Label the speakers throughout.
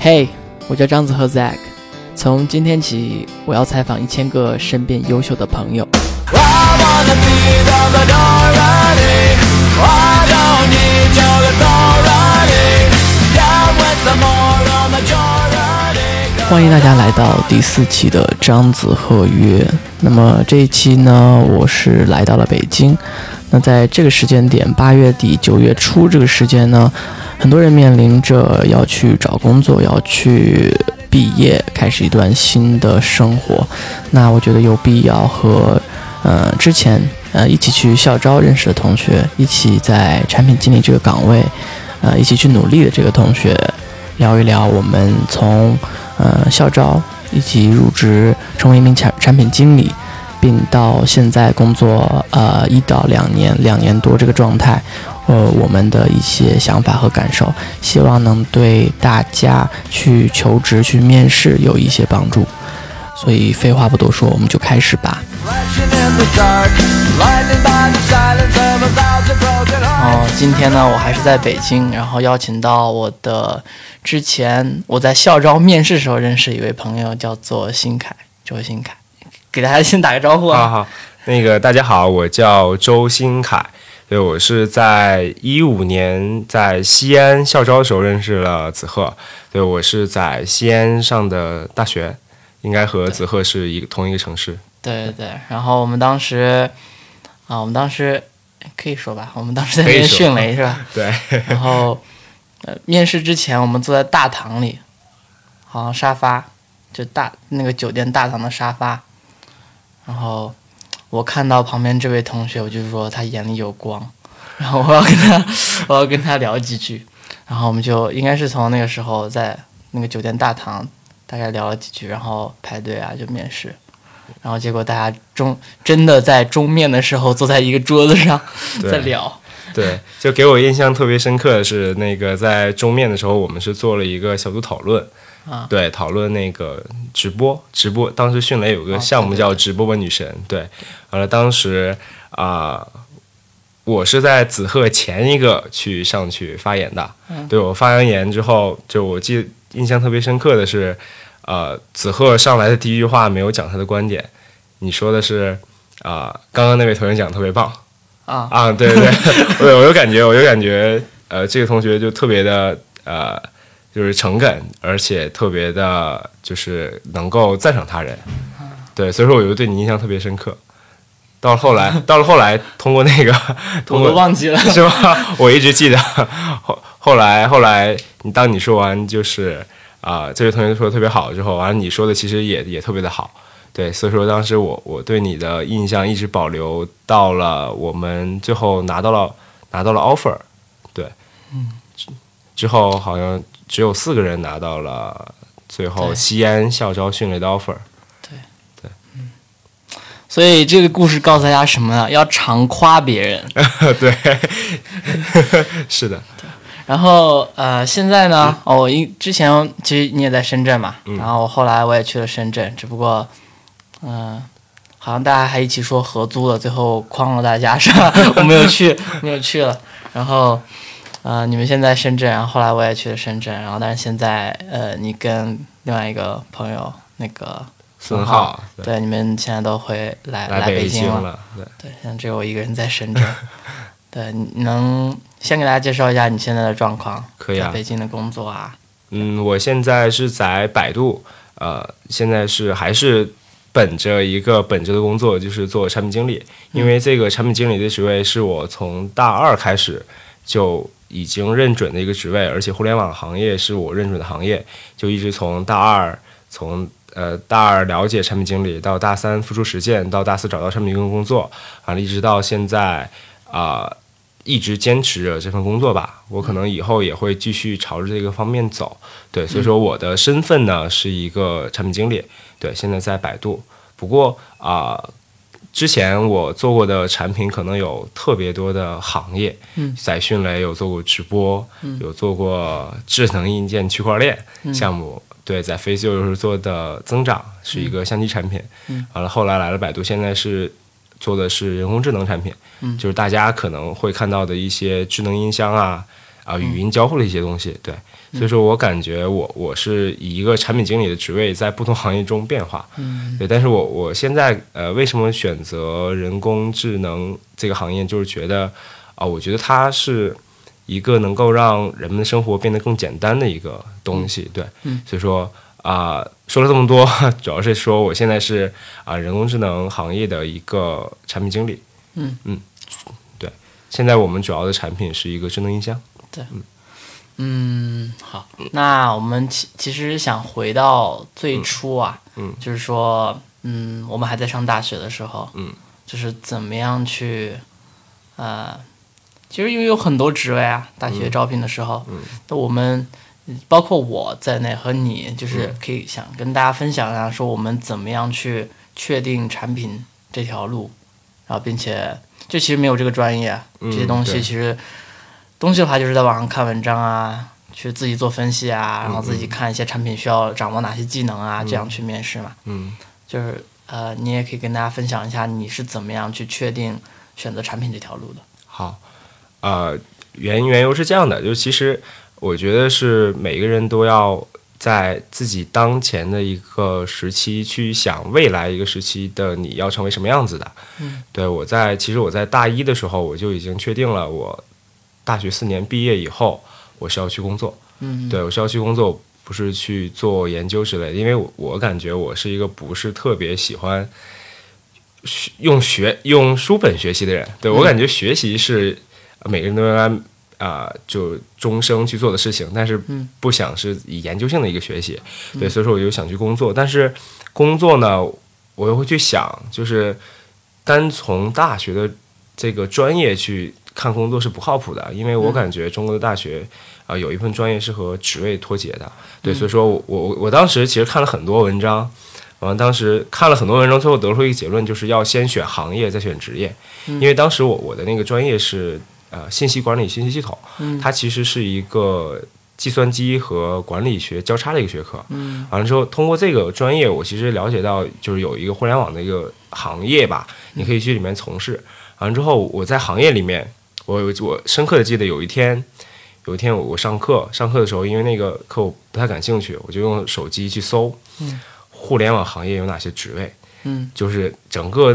Speaker 1: 嘿，我叫张子和 Zack，从今天起，我要采访一千个身边优秀的朋友。欢迎大家来到第四期的张子贺约。那么这一期呢，我是来到了北京。那在这个时间点，八月底九月初这个时间呢，很多人面临着要去找工作，要去毕业，开始一段新的生活。那我觉得有必要和呃之前呃一起去校招认识的同学，一起在产品经理这个岗位呃一起去努力的这个同学，聊一聊我们从。呃，校招以及入职成为一名产产品经理，并到现在工作呃一到两年两年多这个状态，呃，我们的一些想法和感受，希望能对大家去求职去面试有一些帮助。所以废话不多说，我们就开始吧。哦，今天呢，我还是在北京，然后邀请到我的之前我在校招面试时候认识一位朋友，叫做新凯，周新凯，给大家先打个招呼啊。
Speaker 2: 好，那个大家好，我叫周新凯，对我是在一五年在西安校招的时候认识了子鹤，对我是在西安上的大学。应该和子鹤是一个同一个城市。
Speaker 1: 对对对，然后我们当时啊，我们当时可以说吧，我们当时在那边迅雷是吧？
Speaker 2: 对。
Speaker 1: 然后呃，面试之前我们坐在大堂里，好像沙发就大那个酒店大堂的沙发，然后我看到旁边这位同学，我就说他眼里有光，然后我要跟他 我要跟他聊几句，然后我们就应该是从那个时候在那个酒店大堂。大概聊了几句，然后排队啊，就面试，然后结果大家中真的在中面的时候坐在一个桌子上 在聊。
Speaker 2: 对，就给我印象特别深刻的是那个在中面的时候，我们是做了一个小组讨论，
Speaker 1: 啊，
Speaker 2: 对，讨论那个直播，直播。当时迅雷有个项目叫直播吧女神，对，完了当时啊，我是在子鹤前一个去上去发言的，对我发完言之后，就我记得。印象特别深刻的是，呃，子鹤上来的第一句话没有讲他的观点，你说的是啊，刚刚那位同学讲特别棒
Speaker 1: 啊
Speaker 2: 啊，对对对，我我有感觉，我就感觉，呃，这个同学就特别的呃，就是诚恳，而且特别的，就是能够赞赏他人，对，所以说我就对你印象特别深刻。到了后来，到了后来，通过那个，我
Speaker 1: 都忘记了，
Speaker 2: 是吧？我一直记得。后后来，后来，你当你说完就是啊，这位同学说的特别好之后，完了你说的其实也也特别的好，对。所以说当时我我对你的印象一直保留到了我们最后拿到了拿到了 offer，对，
Speaker 1: 嗯，
Speaker 2: 之后好像只有四个人拿到了最后西安校招训练的 offer。
Speaker 1: 对对，嗯所以这个故事告诉大家什么呢？要常夸别人。
Speaker 2: 对，是的。
Speaker 1: 然后呃，现在呢，哦，因之前其实你也在深圳嘛，然后后来我也去了深圳，只不过嗯，好像大家还一起说合租了，最后诓了大家是吧？我没有去，没有去了。然后呃，你们现在深圳，然后后来我也去了深圳，然后但是现在呃，你跟另外一个朋友那个。
Speaker 2: 孙浩，
Speaker 1: 对，你们现在都回来
Speaker 2: 来
Speaker 1: 北京
Speaker 2: 了，对，
Speaker 1: 对，现在只有我一个人在深圳。对，你能先给大家介绍一下你现在的状况？
Speaker 2: 可以啊，
Speaker 1: 北京的工作啊。
Speaker 2: 嗯，我现在是在百度，呃，现在是还是本着一个本职的工作，就是做产品经理。因为这个产品经理的职位是我从大二开始就已经认准的一个职位，而且互联网行业是我认准的行业，就一直从大二从。呃，大二了解产品经理，到大三付出实践，到大四找到产品经理工作，完了，一直到现在啊，一直坚持着这份工作吧。我可能以后也会继续朝着这个方面走。对，所以说我的身份呢是一个产品经理。对，现在在百度。不过啊，之前我做过的产品可能有特别多的行业。
Speaker 1: 嗯，
Speaker 2: 在迅雷有做过直播，有做过智能硬件区块链项目。对，在飞秀又是做的增长，是一个相机产品。
Speaker 1: 嗯，
Speaker 2: 完了后来来了百度，现在是做的是人工智能产品。
Speaker 1: 嗯，
Speaker 2: 就是大家可能会看到的一些智能音箱啊，啊，语音交互的一些东西。对，所以说我感觉我我是以一个产品经理的职位在不同行业中变化，
Speaker 1: 嗯。
Speaker 2: 对，但是我我现在呃为什么选择人工智能这个行业，就是觉得啊、我觉得它是一个能够让人们的生活变得更简单的一个东西，对，
Speaker 1: 嗯。
Speaker 2: 所以说啊、说了这么多，主要是说我现在是啊、人工智能行业的一个产品经理，
Speaker 1: 嗯。
Speaker 2: 嗯，对，现在我们主要的产品是一个智能音箱，对。
Speaker 1: 嗯，好，那我们其其实想回到最初啊，
Speaker 2: 嗯。
Speaker 1: 就是说，嗯，我们还在上大学的时候，
Speaker 2: 嗯，
Speaker 1: 就是怎么样去，呃，其实因为有很多职位啊，大学招聘的时候，
Speaker 2: 嗯。
Speaker 1: 那我们包括我在内和你，就是
Speaker 2: 嗯
Speaker 1: 可以想跟大家分享一下，说我们怎么样去确定产品这条路，然后并且就其实没有这个专业，
Speaker 2: 嗯
Speaker 1: 这些东西其实东西的话就是在网上看文章啊，去自己做分析啊，然后自己看一些产品需要掌握哪些技能啊，这样去面试嘛。
Speaker 2: 嗯
Speaker 1: 就是呃，你也可以跟大家分享一下你是怎么样去确定选择产品这条路的。
Speaker 2: 好，呃，原因缘由是这样的，就其实我觉得是每个人都要在自己当前的一个时期去想未来一个时期的你要成为什么样子的。
Speaker 1: 嗯，
Speaker 2: 对我在其实我在大一的时候我就已经确定了，我大学四年毕业以后我是要去工作。
Speaker 1: 嗯，
Speaker 2: 对我是要去工作，不是去做研究之类的，因为我我感觉我是一个不是特别喜欢学用学用书本学习的人。对我感觉学习是每个人都应该啊、就终生去做的事情，但是
Speaker 1: 嗯
Speaker 2: 不想是以研究性的一个学习。对，所以说我就想去工作，但是工作呢，我又会去想，就是单从大学的这个专业去看工作是不靠谱的，因为我感觉中国的大学啊、有一份专业是和职位脱节的。对，所以说我我我当时其实看了很多文章，完了当时看了很多文章，最后得出一个结论，就是要先选行业，再选职业。因为当时我我的那个专业是呃信息管理信息系统，它其实是一个计算机和管理学交叉的一个学科。
Speaker 1: 嗯
Speaker 2: 完了之后，通过这个专业，我其实了解到，就是有一个互联网的一个行业吧，你可以去里面从事。完了之后，我在行业里面，我有我深刻的记得有一天，有一天我我上课，上课的时候，因为那个课我不太感兴趣，我就用手机去搜，互联网行业有哪些职位，
Speaker 1: 嗯
Speaker 2: 就是整个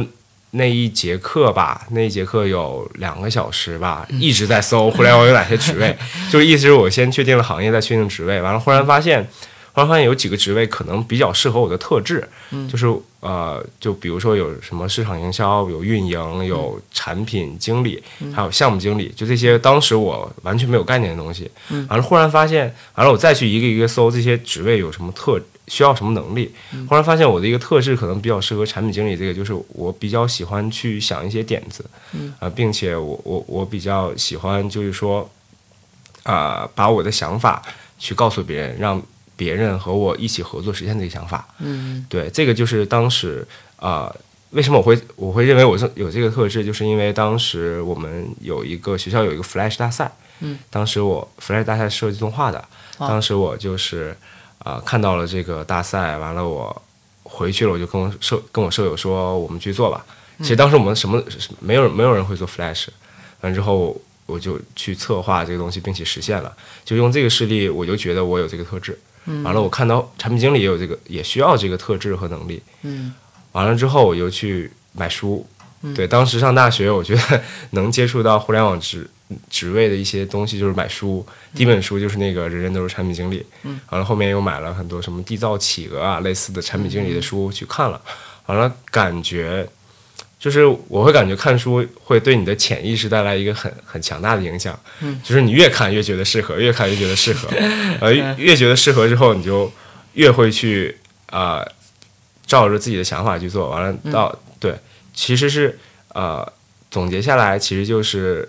Speaker 2: 那一节课吧，那一节课有两个小时吧，一直在搜互联网有哪些职位，就是意思是我先确定了行业，再确定职位，完了忽然发现，忽然发现有几个职位可能比较适合我的特质，就是呃，就比如说有什么市场营销、有运营、有产品经理，还有项目经理，就这些当时我完全没有概念的东西，完了忽然发现，完了我再去一个一个搜这些职位有什么特。需要什么能力？忽然发现我的一个特质可能比较适合产品经理，这个就是我比较喜欢去想一些点子，啊、并且我我我比较喜欢就是说，啊、把我的想法去告诉别人，让别人和我一起合作实现这个想法。
Speaker 1: 嗯
Speaker 2: 对，这个就是当时啊、为什么我会我会认为我是有这个特质，就是因为当时我们有一个学校有一个 Flash 大赛，
Speaker 1: 嗯，
Speaker 2: 当时我 Flash 大赛设计动画的，
Speaker 1: 啊
Speaker 2: 当时我就是啊、看到了这个大赛，完了我回去了，我就跟我舍跟我舍友说，我们去做吧。其实当时我们什么没有没有人会做 Flash，完之后我就去策划这个东西，并且实现了。就用这个事例，我就觉得我有这个特质。完了，我看到产品经理也有这个，也需要这个特质和能力。
Speaker 1: 嗯
Speaker 2: 完了之后，我又去买书。对，当时上大学，我觉得 能接触到互联网职职位的一些东西，就是买书。第一本书就是那个《人人都是产品经理》。嗯。完了，后面又买了很多什么缔造企鹅啊类似的产品经理的书去看了。完了，感觉就是我会感觉看书会对你的潜意识带来一个很很强大的影响。
Speaker 1: 嗯。
Speaker 2: 就是你越看越觉得适合，越看越觉得适合，呃，越越觉得适合之后，你就越会去啊。呃照着自己的想法去做，完了到、对，其实是呃总结下来，其实就是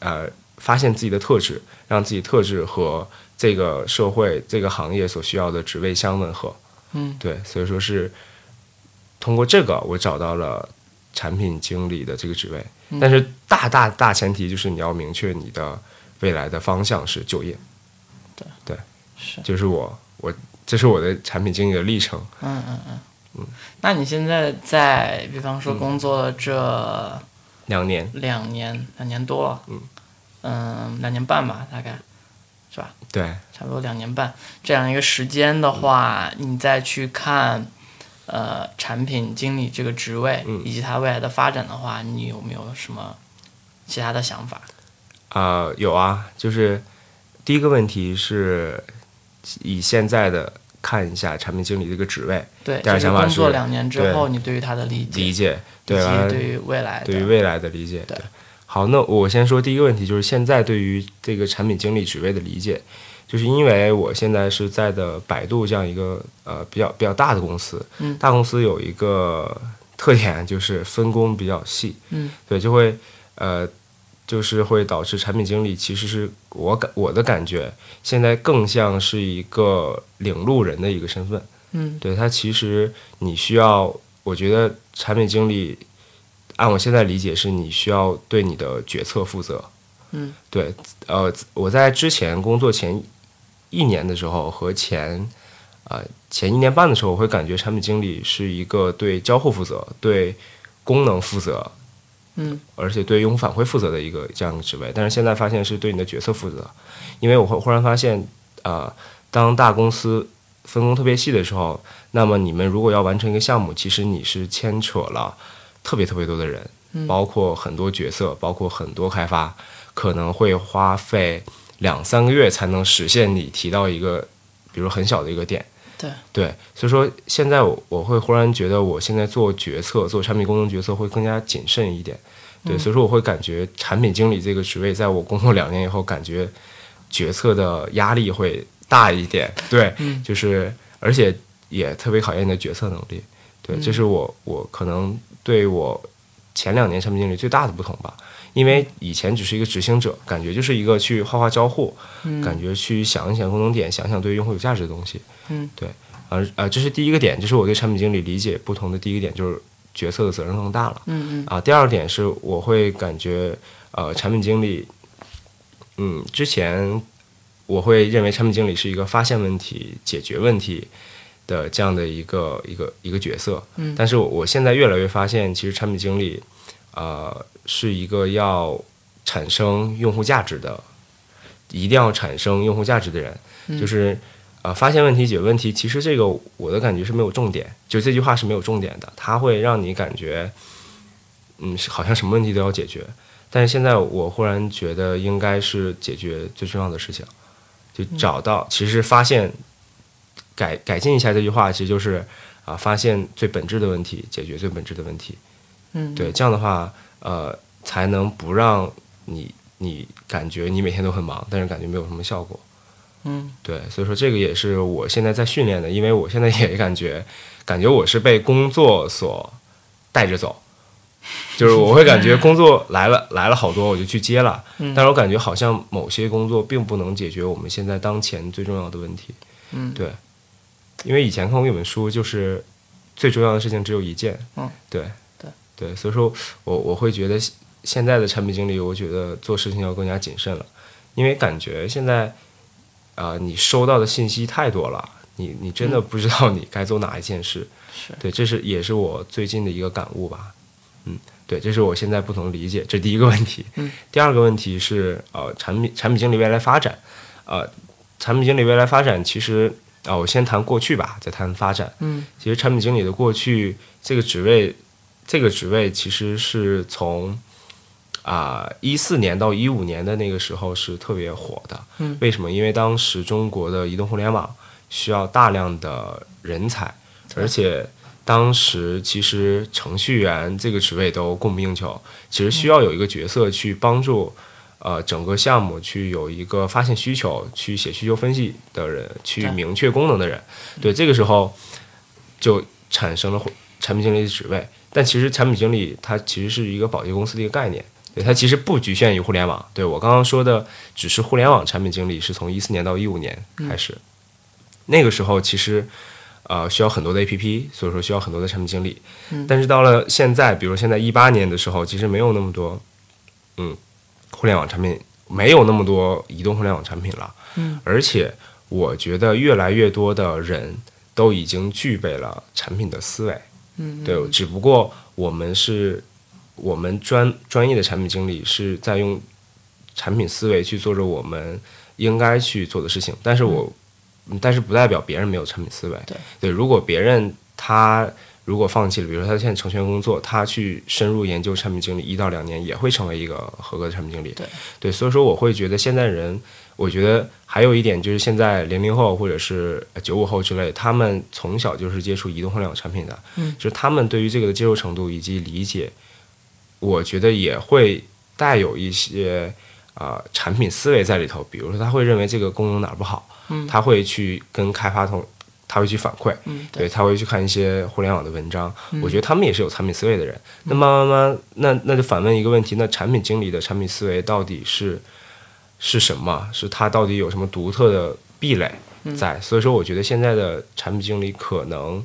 Speaker 2: 呃发现自己的特质，让自己特质和这个社会这个行业所需要的职位相吻合。
Speaker 1: 嗯，
Speaker 2: 对，所以说是通过这个我找到了产品经理的这个职位，但是大大大前提就是你要明确你的未来的方向是就业。
Speaker 1: 对
Speaker 2: 对，
Speaker 1: 是
Speaker 2: 就是我我这是我的产品经理的历程。
Speaker 1: 嗯嗯嗯嗯。那你现在在，比方说工作了这
Speaker 2: 两年，
Speaker 1: 两年，两年多了，嗯两年半吧，大概。是吧？
Speaker 2: 对，
Speaker 1: 差不多两年半这样一个时间的话，你再去看，呃，产品经理这个职位、
Speaker 2: 嗯
Speaker 1: 以及它未来的发展的话，你有没有什么其他的想法？
Speaker 2: 啊，有啊，就是第一个问题是以现在的看一下产品经理这个职位
Speaker 1: 对，
Speaker 2: 第二
Speaker 1: 就是
Speaker 2: 想法是
Speaker 1: 工作两年之
Speaker 2: 对
Speaker 1: 后，你对于他的理解，
Speaker 2: 理解，
Speaker 1: 以
Speaker 2: 对，完了
Speaker 1: 及对于未来，
Speaker 2: 对于未来的理解。
Speaker 1: 对
Speaker 2: 好，那我先说第一个问题，就是现在对于这个产品经理职位的理解，就是因为我现在是在的百度这样一个呃比较比较大的公司，
Speaker 1: 嗯。
Speaker 2: 大公司有一个特点就是分工比较细，
Speaker 1: 嗯，
Speaker 2: 对，就会呃就是会导致产品经理其实是我感我的感觉现在更像是一个领路人的一个身份，
Speaker 1: 嗯。
Speaker 2: 对他其实你需要，我觉得产品经理，按我现在理解是你需要对你的决策负责。
Speaker 1: 嗯，
Speaker 2: 对，呃，我在之前工作前一年的时候和前呃前一年半的时候，我会感觉产品经理是一个对交互负责、对功能负责，
Speaker 1: 嗯。
Speaker 2: 而且对用户反馈负责的一个这样的职位。但是现在发现是对你的角色负责，因为我会忽然发现，呃，当大公司分工特别细的时候，那么你们如果要完成一个项目，其实你是牵扯了特别特别多的人，
Speaker 1: 嗯。
Speaker 2: 包括很多角色，包括很多开发，可能会花费两三个月才能实现你提到一个，比如很小的一个点。
Speaker 1: 对
Speaker 2: 对，所以说现在我我会忽然觉得，我现在做决策、做产品功能决策会更加谨慎一点。对，所以说我会感觉产品经理这个职位，在我工作两年以后，感觉决策的压力会大一点。对，
Speaker 1: 嗯
Speaker 2: 就是而且也特别考验你的决策能力。对，这是我我可能对我前两年产品经理最大的不同吧。因为以前只是一个执行者，感觉就是一个去画画交互，
Speaker 1: 嗯。
Speaker 2: 感觉去想一想共同点，想想对用户有价值的东西。
Speaker 1: 嗯，
Speaker 2: 对，而呃，这是第一个点，就是我对产品经理理解不同的第一个点，就是角色的责任更大了。
Speaker 1: 嗯嗯。
Speaker 2: 啊，第二点是我会感觉，呃，产品经理，嗯，之前我会认为产品经理是一个发现问题、解决问题的这样的一个一个一个角色，
Speaker 1: 嗯。
Speaker 2: 但是我我现在越来越发现，其实产品经理，呃，是一个要产生用户价值的，一定要产生用户价值的人，就是。呃，发现问题、解决问题，其实这个我的感觉是没有重点，就这句话是没有重点的，它会让你感觉，嗯，是好像什么问题都要解决。但是现在我忽然觉得应该是解决最重要的事情，就找到，其实发现改改进一下这句话，其实就是啊、发现最本质的问题，解决最本质的问题。
Speaker 1: 嗯，
Speaker 2: 对，这样的话，呃，才能不让你你感觉你每天都很忙，但是感觉没有什么效果。
Speaker 1: 嗯。
Speaker 2: 对，所以说这个也是我现在在训练的，因为我现在也感觉，感觉我是被工作所带着走，就是我会感觉工作来了 来了好多，我就去接了，
Speaker 1: 嗯。
Speaker 2: 但是我感觉好像某些工作并不能解决我们现在当前最重要的问题。
Speaker 1: 嗯。
Speaker 2: 对，因为以前看过一本书，就是最重要的事情只有一件。
Speaker 1: 嗯，
Speaker 2: 对
Speaker 1: 对
Speaker 2: 对，所以说我我会觉得现现在的产品经理，我觉得做事情要更加谨慎了，因为感觉现在。啊、你收到的信息太多了，你你真的不知道你该做哪一件事。
Speaker 1: 是
Speaker 2: 对，这是也是我最近的一个感悟吧。嗯，对，这是我现在不同的理解，这是第一个问题。
Speaker 1: 嗯，
Speaker 2: 第二个问题是呃，产品产品经理未来发展，呃，产品经理未来发展其实啊、我先谈过去吧，再谈发展。
Speaker 1: 嗯
Speaker 2: 其实产品经理的过去这个职位，这个职位其实是从啊一四年到一五年的那个时候是特别火的。
Speaker 1: 嗯
Speaker 2: 为什么？因为当时中国的移动互联网需要大量的人才，而且当时其实程序员这个职位都供不应求，其实需要有一个角色去帮助。呃，整个项目去有一个发现需求、去写需求分析的人，去明确功能的人，对，这个时候就产生了产品经理的职位。但其实产品经理它其实是一个保洁公司的一个概念，对，它其实不局限于互联网。对我刚刚说的只是互联网产品经理，是从一四年到一五年开始，那个时候其实呃需要很多的 APP，所以说需要很多的产品经理。
Speaker 1: 嗯
Speaker 2: 但是到了现在，比如现在一八年的时候，其实没有那么多嗯互联网产品，没有那么多移动互联网产品了。
Speaker 1: 嗯
Speaker 2: 而且我觉得越来越多的人都已经具备了产品的思维。
Speaker 1: 嗯，
Speaker 2: 对，只不过我们是，我们专专业的产品经理是在用产品思维去做着我们应该去做的事情，但是我，但是不代表别人没有产品思维。
Speaker 1: 对
Speaker 2: 对，如果别人他如果放弃了，比如说他现在程序员工作，他去深入研究产品经理一到两年，也会成为一个合格的产品经理。
Speaker 1: 对
Speaker 2: 对，所以说我会觉得现在人，我觉得还有一点就是现在零零后或者是九五后之类，他们从小就是接触移动互联网产品的，
Speaker 1: 嗯，
Speaker 2: 就是他们对于这个的接受程度以及理解，我觉得也会带有一些啊、呃产品思维在里头。比如说，他会认为这个功能哪儿不好，
Speaker 1: 嗯
Speaker 2: 他会去跟开发同，他会去反馈，
Speaker 1: 嗯，
Speaker 2: 对，他会去看一些互联网的文章。
Speaker 1: 嗯
Speaker 2: 我觉得他们也是有产品思维的人。那慢慢慢，那那就反问一个问题：那产品经理的产品思维到底是是什么？是他到底有什么独特的壁垒
Speaker 1: 嗯
Speaker 2: 在？所以说，我觉得现在的产品经理可能，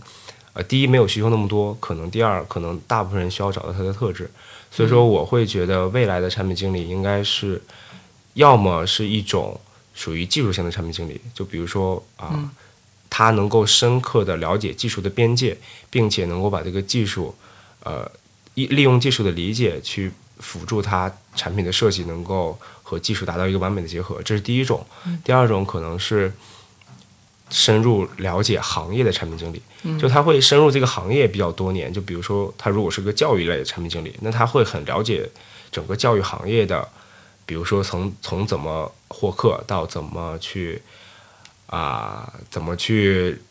Speaker 2: 呃，第一没有需求那么多，可能第二可能大部分人需要找到他的特质。所以说，我会觉得未来的产品经理应该是，要么是一种属于技术型的产品经理，就比如说啊。
Speaker 1: 嗯
Speaker 2: 他能够深刻的了解技术的边界，并且能够把这个技术，呃，利利用技术的理解去辅助他产品的设计能够和技术达到一个完美的结合，这是第一种。第二种可能是深入了解行业的产品经理，就他会深入这个行业比较多年。就比如说，他如果是个教育类的产品经理，那他会很了解整个教育行业的，比如说从从怎么获客到怎么去。啊，怎么去，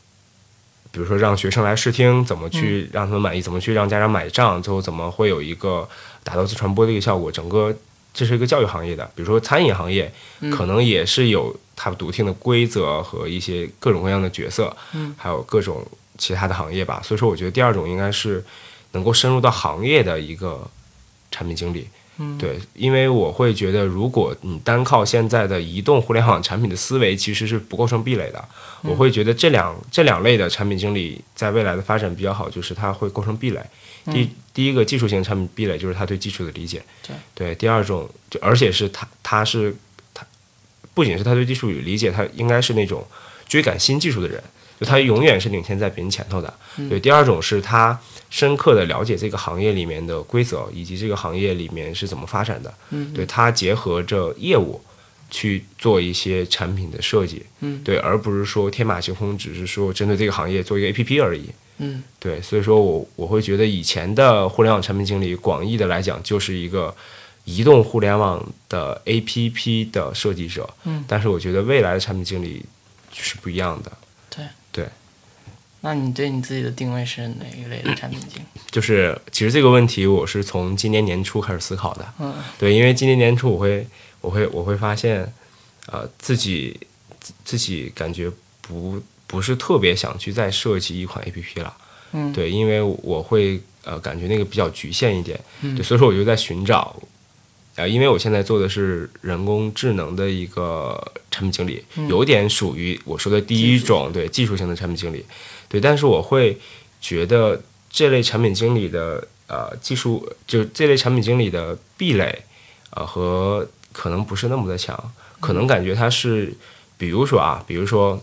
Speaker 2: 比如说让学生来试听，怎么去让他们满意，怎么去让家长买账，最后怎么会有一个达到自传播的一个效果？整个这是一个教育行业的，比如说餐饮行业，可能也是有它独特的规则和一些各种各样的角色，
Speaker 1: 嗯
Speaker 2: 还有各种其他的行业吧。所以说，我觉得第二种应该是能够深入到行业的一个产品经理。
Speaker 1: 嗯，
Speaker 2: 对，因为我会觉得，如果你单靠现在的移动互联网产品的思维，其实是不构成壁垒的。我会觉得这两这两类的产品经理在未来的发展比较好，就是它会构成壁垒。第第一个技术型产品壁垒就是他对技术的理解，
Speaker 1: 对
Speaker 2: 第二种就而且是他他是他不仅是他对技术有理解，他应该是那种追赶新技术的人，就他永远是领先在别人前头的。对，第二种是他深刻的了解这个行业里面的规则，以及这个行业里面是怎么发展的。
Speaker 1: 嗯，
Speaker 2: 对他结合着业务去做一些产品的设计。
Speaker 1: 嗯，
Speaker 2: 对，而不是说天马行空，只是说针对这个行业做一个 APP 而已。
Speaker 1: 嗯
Speaker 2: 对，所以说我我会觉得以前的互联网产品经理，广义的来讲就是一个移动互联网的 APP 的设计者。
Speaker 1: 嗯，
Speaker 2: 但是我觉得未来的产品经理是不一样的。
Speaker 1: 对
Speaker 2: 对。
Speaker 1: 那你对你自己的定位是哪一类的产品经理？
Speaker 2: 就是其实这个问题我是从今年年初开始思考的。
Speaker 1: 嗯
Speaker 2: 对，因为今年年初我会我会我会发现，呃，自己自自己感觉不不是特别想去再设计一款 APP 了。
Speaker 1: 嗯，
Speaker 2: 对，因为我会呃感觉那个比较局限一点，
Speaker 1: 嗯。
Speaker 2: 对，所以说我就在寻找，呃，因为我现在做的是人工智能的一个产品经理，
Speaker 1: 嗯。
Speaker 2: 有点属于我说的第一种对技术型的产品经理，对，但是我会觉得这类产品经理的呃技术，就这类产品经理的壁垒，呃和可能不是那么的强，可能感觉他是，比如说啊，比如说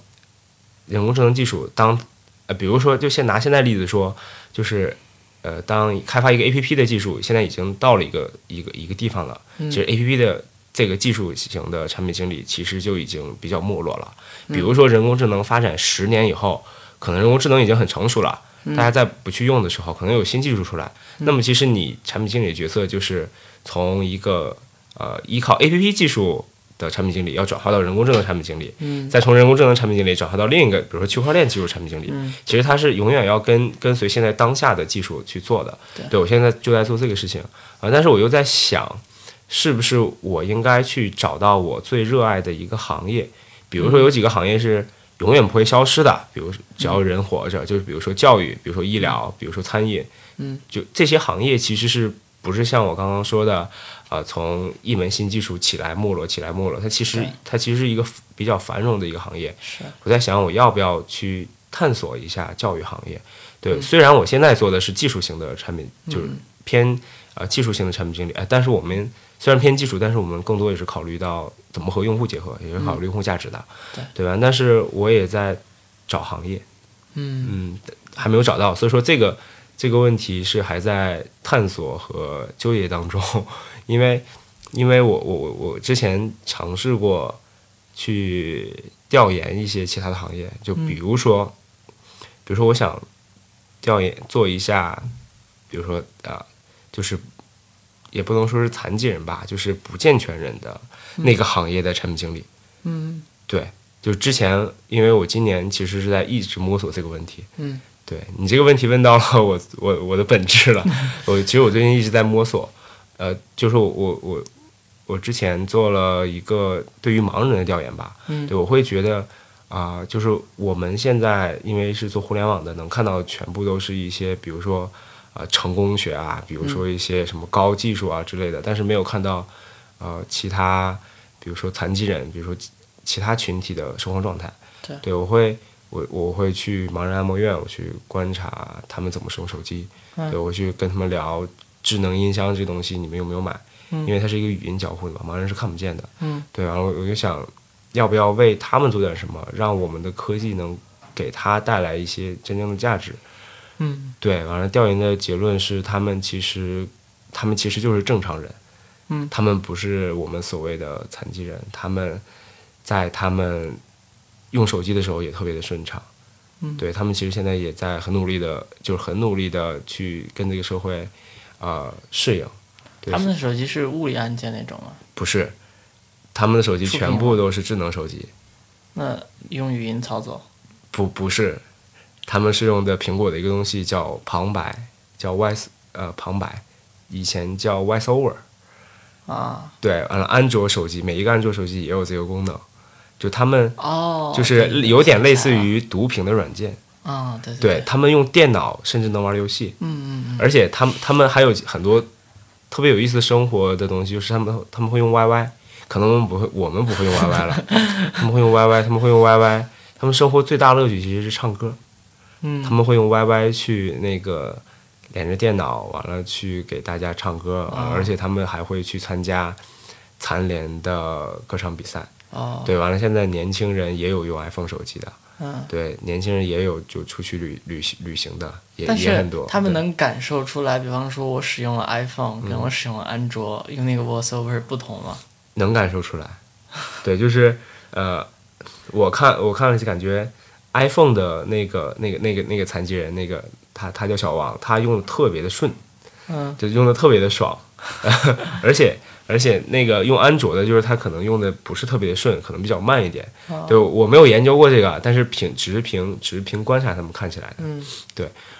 Speaker 2: 人工智能技术当。呃，比如说，就先拿现在例子说，就是，呃，当开发一个 A P P 的技术，现在已经到了一个一个一个地方了。其实 A P P 的这个技术型的产品经理，其实就已经比较没落了。比如说，人工智能发展十年以后，可能人工智能已经很成熟了，大家再不去用的时候，可能有新技术出来。那么，其实你产品经理的角色就是从一个呃依靠 A P P 技术。的产品经理要转化到人工智能产品经理，
Speaker 1: 嗯
Speaker 2: 再从人工智能产品经理转化到另一个，比如说区块链技术产品经理。
Speaker 1: 嗯
Speaker 2: 其实它是永远要跟跟随现在当下的技术去做的。
Speaker 1: 对
Speaker 2: 我现在就在做这个事情啊、但是我又在想，是不是我应该去找到我最热爱的一个行业？比如说有几个行业是永远不会消失的，比如只要人活着，就是比如说教育，比如说医疗，比如说餐饮，
Speaker 1: 嗯，
Speaker 2: 就这些行业其实是不是像我刚刚说的？呃，从一门新技术起来没落，起来没落，它其实它其实是一个比较繁荣的一个行业。
Speaker 1: 是。
Speaker 2: 我在想，我要不要去探索一下教育行业？对，
Speaker 1: 嗯。
Speaker 2: 虽然我现在做的是技术型的产品，就是偏呃技术型的产品经理，哎，但是我们虽然偏技术，但是我们更多也是考虑到怎么和用户结合，也是考虑用户价值的，
Speaker 1: 对。
Speaker 2: 对吧？但是我也在找行业，
Speaker 1: 嗯。
Speaker 2: 嗯，还没有找到，所以说这个这个问题是还在探索和就业当中，因为因为我我我我之前尝试过去调研一些其他的行业，就比如说，比如说我想调研做一下，比如说啊、呃就是也不能说是残疾人吧，就是不健全人的那个行业的产品经理。
Speaker 1: 嗯
Speaker 2: 对，就之前因为我今年其实是在一直摸索这个问题。
Speaker 1: 嗯
Speaker 2: 对你这个问题问到了我我我的本质了。我其实我最近一直在摸索，呃，就是我我我我之前做了一个对于盲人的调研吧，
Speaker 1: 嗯
Speaker 2: 对我会觉得啊、就是我们现在因为是做互联网的，能看到的全部都是一些比如说呃成功学啊，比如说一些什么高技术啊之类的，但是没有看到呃其他比如说残疾人，比如说其其他群体的生活状态。
Speaker 1: 对
Speaker 2: 我会我我会去盲人按摩院，我去观察他们怎么使用手机，
Speaker 1: 嗯
Speaker 2: 对我去跟他们聊智能音箱这东西，你们有没有买？
Speaker 1: 嗯
Speaker 2: 因为它是一个语音交互的嘛，盲人是看不见的。
Speaker 1: 嗯
Speaker 2: 对，然后我就想，要不要为他们做点什么，让我们的科技能给他带来一些真正的价值？
Speaker 1: 嗯
Speaker 2: 对，完了调研的结论是，他们其实他们其实就是正常人，
Speaker 1: 嗯
Speaker 2: 他们不是我们所谓的残疾人，他们在他们用手机的时候也特别的顺畅。
Speaker 1: 嗯
Speaker 2: 对他们其实现在也在很努力的，就是很努力的去跟这个社会呃适应。
Speaker 1: 他们的手机是物理按键那种吗？
Speaker 2: 不是，他们的手机全部都是智能手机，
Speaker 1: 那用语音操作？
Speaker 2: 不不是，他们是用的苹果的一个东西叫旁白，叫 Voice 呃旁白，以前叫 VoiceOver。
Speaker 1: 啊
Speaker 2: 对，完了，安卓手机每一个安卓手机也有这个功能，就他们
Speaker 1: 哦，
Speaker 2: 就是有点类似于读屏的软件，
Speaker 1: 了啊，对
Speaker 2: 对
Speaker 1: 对，
Speaker 2: 他们用电脑甚至能玩游戏，
Speaker 1: 嗯嗯嗯，
Speaker 2: 而且他们他们还有很多特别有意思的生活的东西，就是他们他们会用 YY，可能我们不会，我们不会用 YY 了，他们会用 YY，他们会用 YY，他们生活最大乐趣其实是唱歌，
Speaker 1: 嗯。
Speaker 2: 他们会用 YY 去那个连着电脑，完了去给大家唱歌，
Speaker 1: 哦
Speaker 2: 而且他们还会去参加残联的歌唱比赛。
Speaker 1: 哦，
Speaker 2: 对，完了现在年轻人也有用 iPhone 手机的，
Speaker 1: 嗯，
Speaker 2: 对，年轻人也有就出去旅旅行旅行的，也也很多。
Speaker 1: 他们能感受出来，比方说我使用了 iPhone，跟我使用了安卓，用那个 VoiceOver 不同吗？
Speaker 2: 能感受出来，对，就是呃，我看我看了就感觉 iPhone 的那个那个那个那个残疾人，那个他他叫小王，他用的特别的顺，
Speaker 1: 嗯。
Speaker 2: 就用的特别的爽，而且而且那个用安卓的，就是它可能用的不是特别的顺，可能比较慢一点。
Speaker 1: 哦
Speaker 2: 对，我没有研究过这个，但是凭只是凭只是凭观察他们看起来的，
Speaker 1: 嗯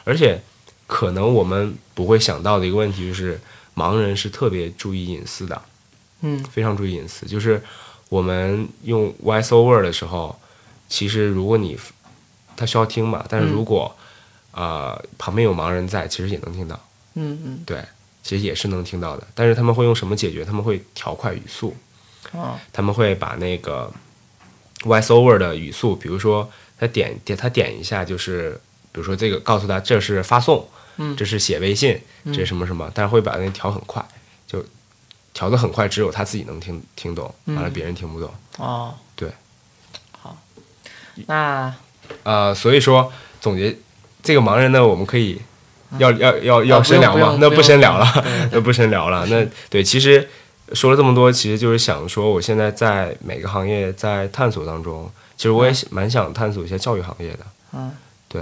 Speaker 2: 而且可能我们不会想到的一个问题就是，盲人是特别注意隐私的。
Speaker 1: 嗯
Speaker 2: 非常注意隐私。就是我们用 VoiceOver 的时候，其实如果你他需要听嘛，但是如果、呃旁边有盲人在，其实也能听到，
Speaker 1: 嗯嗯
Speaker 2: 对，其实也是能听到的。但是他们会用什么解决？他们会调快语速，
Speaker 1: 哦。
Speaker 2: 他们会把那个 VoiceOver 的语速，比如说他点点他点一下，就是比如说这个告诉他这是发送，
Speaker 1: 嗯。
Speaker 2: 这是写微信，这是什么什么，但是会把那调很快，就调的很快，只有他自己能听听懂，完了
Speaker 1: 嗯
Speaker 2: 别人听不懂。
Speaker 1: 哦，
Speaker 2: 对，
Speaker 1: 好，那
Speaker 2: 呃，所以说总结这个盲人呢，我们可以要要要要
Speaker 1: 啊
Speaker 2: 深聊吗？那
Speaker 1: 不
Speaker 2: 深聊了，那不深聊了。那对，其实说了这么多，其实就是想说，我现在在每个行业在探索当中，其实我也蛮想探索一下教育行业的。
Speaker 1: 嗯。
Speaker 2: 对，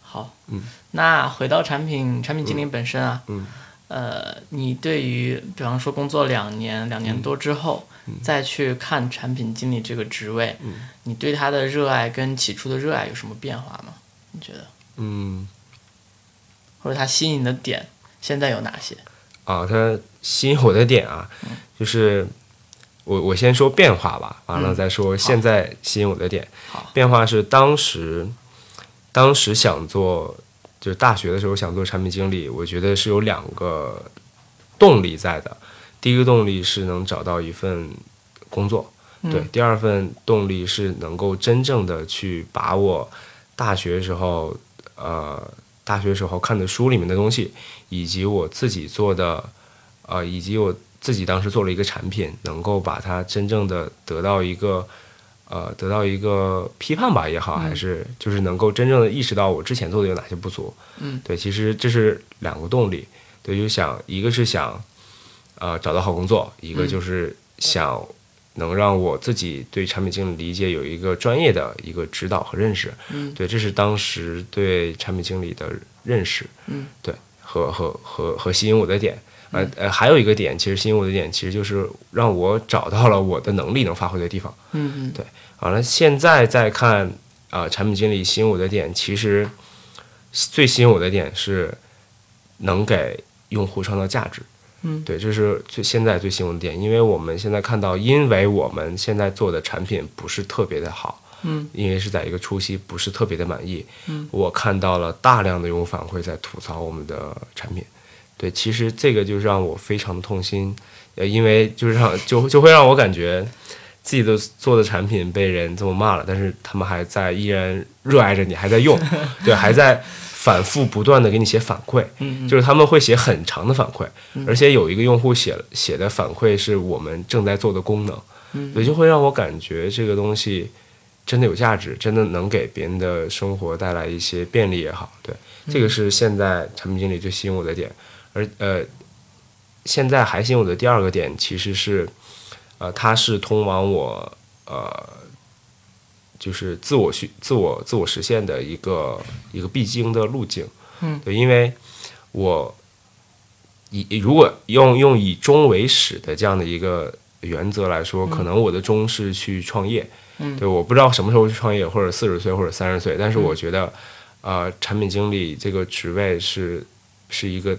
Speaker 1: 好，
Speaker 2: 嗯，
Speaker 1: 那回到产品产品经理本身啊，
Speaker 2: 嗯。
Speaker 1: 呃，你对于比方说工作两年两年多之后，再去看产品经理这个职位，
Speaker 2: 嗯。
Speaker 1: 你对他的热爱跟起初的热爱有什么变化吗？你觉得，
Speaker 2: 嗯
Speaker 1: 或者他吸引你的点现在有哪些？
Speaker 2: 啊，它吸引我的点啊，就是我我先说变化吧，完了
Speaker 1: 嗯
Speaker 2: 再说现在吸引我的点。
Speaker 1: 好
Speaker 2: 变化是当时当时想做，就是大学的时候想做产品经理，我觉得是有两个动力在的。第一个动力是能找到一份工作，对；
Speaker 1: 嗯
Speaker 2: 第二份动力是能够真正的去把我大学时候呃大学时候看的书里面的东西，以及我自己做的呃以及我自己当时做了一个产品，能够把它真正的得到一个呃得到一个批判吧也好，还是就是能够真正的意识到我之前做的有哪些不足。
Speaker 1: 嗯，
Speaker 2: 对，其实这是两个动力。对，就想一个是想呃找到好工作，一个
Speaker 1: 嗯
Speaker 2: 就是想能让我自己对产品经理理解有一个专业的一个指导和认识。
Speaker 1: 嗯，
Speaker 2: 对，这是当时对产品经理的认识。
Speaker 1: 嗯，
Speaker 2: 对，和和和和吸引我的点。呃呃，还有一个点，其实吸引我的点，其实就是让我找到了我的能力能发挥的地方。
Speaker 1: 嗯嗯，
Speaker 2: 对。完了，现在再看啊、产品经理吸引我的点，其实最吸引我的点是能给用户创造价值。
Speaker 1: 嗯，
Speaker 2: 对，这是最现在最新闻的点，因为我们现在看到，因为我们现在做的产品不是特别的好，
Speaker 1: 嗯，
Speaker 2: 因为是在一个初期，不是特别的满意，
Speaker 1: 嗯，
Speaker 2: 我看到了大量的用户反馈在吐槽我们的产品，对，其实这个就让我非常的痛心，呃，因为就是让就就会让我感觉自己的做的产品被人这么骂了，但是他们还在依然热爱着你，还在用，对，还在反复不断的给你写反馈，
Speaker 1: 嗯
Speaker 2: 就是他们会写很长的反馈，而且有一个用户写写的反馈是我们正在做的功能，
Speaker 1: 嗯
Speaker 2: 所以就会让我感觉这个东西真的有价值，真的能给别人的生活带来一些便利也好，对，这个是现在产品经理最吸引我的点，而呃，现在还吸引我的第二个点其实是，呃，它是通往我呃。就是自我去自我自我实现的一个一个必经的路径，
Speaker 1: 嗯，
Speaker 2: 对，因为我以如果用用以终为始的这样的一个原则来说，可能我的终是去创业，
Speaker 1: 嗯。
Speaker 2: 对，我不知道什么时候去创业，或者四十岁或者三十岁，但是我觉得，呃，产品经理这个职位是是一个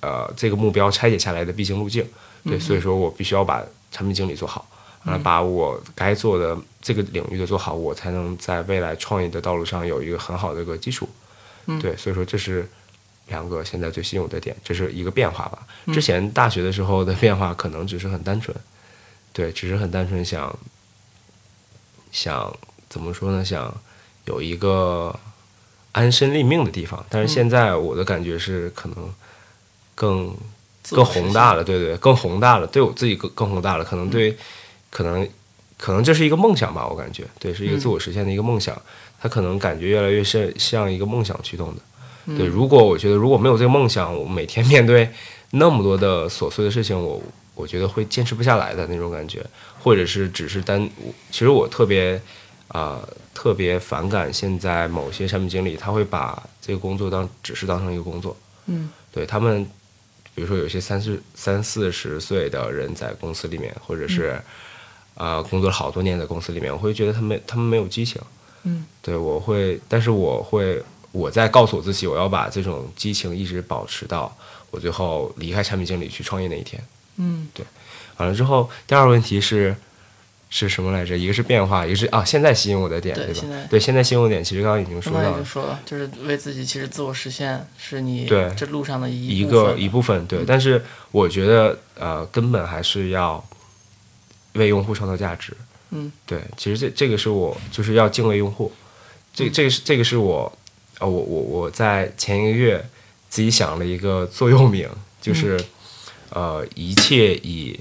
Speaker 2: 呃这个目标拆解下来的必经路径，对，所以说我必须要把产品经理做好，啊，把我该做的这个领域的做好，我才能在未来创业的道路上有一个很好的一个基础。
Speaker 1: 嗯
Speaker 2: 对，所以说这是两个现在最吸引我的点，这是一个变化吧。之前大学的时候的变化可能只是很单纯，对，只是很单纯想想怎么说呢？想有一个安身立命的地方。但是现在我的感觉是可能更更宏大了，对对，更宏大了，对我自己更更宏大了，可能对，可能可能这是一个梦想吧，我感觉，对，是一个自我实现的一个梦想，他可能感觉越来越像像一个梦想驱动的。对，如果我觉得如果没有这个梦想，我每天面对那么多的琐碎的事情，我我觉得会坚持不下来的那种感觉，或者是只是单，我其实我特别啊、特别反感现在某些产品经理，他会把这个工作当只是当成一个工作，
Speaker 1: 嗯，
Speaker 2: 对他们，比如说有些三四三四十岁的人在公司里面，或者是啊、呃工作了好多年在公司里面，我会觉得他们他们没有激情，
Speaker 1: 嗯，
Speaker 2: 对我会，但是我会我在告诉我自己，我要把这种激情一直保持到我最后离开产品经理去创业那一天。
Speaker 1: 嗯对
Speaker 2: 完了之后，第二个问题是是什么来着？一个是变化，一个是啊，现在吸引我的点，吧
Speaker 1: 对吧？
Speaker 2: 对，现在吸引我的点，其实刚刚已经说到了
Speaker 1: 已经说了，就是为自己其实自我实现是你
Speaker 2: 对
Speaker 1: 这路上的一
Speaker 2: 一个一部分，对。但是我觉得呃，根本还是要为用户创造价值。
Speaker 1: 嗯，
Speaker 2: 对，其实这这个是我就是要敬畏用户，这这个是这个是我呃，我我我在前一个月自己想了一个座右铭，就是、呃，一切以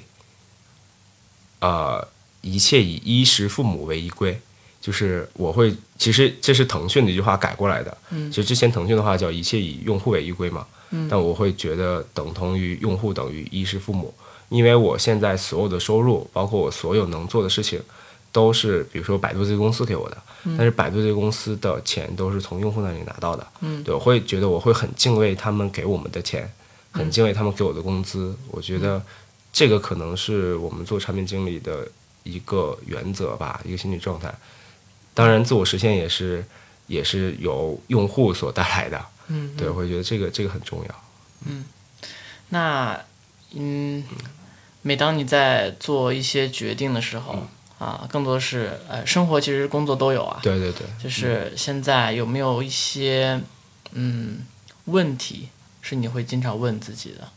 Speaker 2: 呃一切以衣食父母为依归。就是我会，其实这是腾讯的一句话改过来的。
Speaker 1: 嗯
Speaker 2: 其实之前腾讯的话叫“一切以用户为依归”嘛。
Speaker 1: 嗯
Speaker 2: 但我会觉得等同于用户等于衣食父母，因为我现在所有的收入，包括我所有能做的事情，都是比如说百度这个公司给我的，但是百度这个公司的钱都是从用户那里拿到的。
Speaker 1: 嗯
Speaker 2: 对，我会觉得我会很敬畏他们给我们的钱，很敬畏他们给我的工资。我觉得这个可能是我们做产品经理的一个原则吧，一个心理状态。当然，自我实现也是也是由用户所带来的。
Speaker 1: 嗯，
Speaker 2: 对，我会觉得这个这个很重要。
Speaker 1: 嗯那嗯，每当你在做一些决定的时候、啊，更多是呃，生活其实工作都有啊，
Speaker 2: 对对对，
Speaker 1: 就是现在有没有一些嗯问题是你会经常问自己的？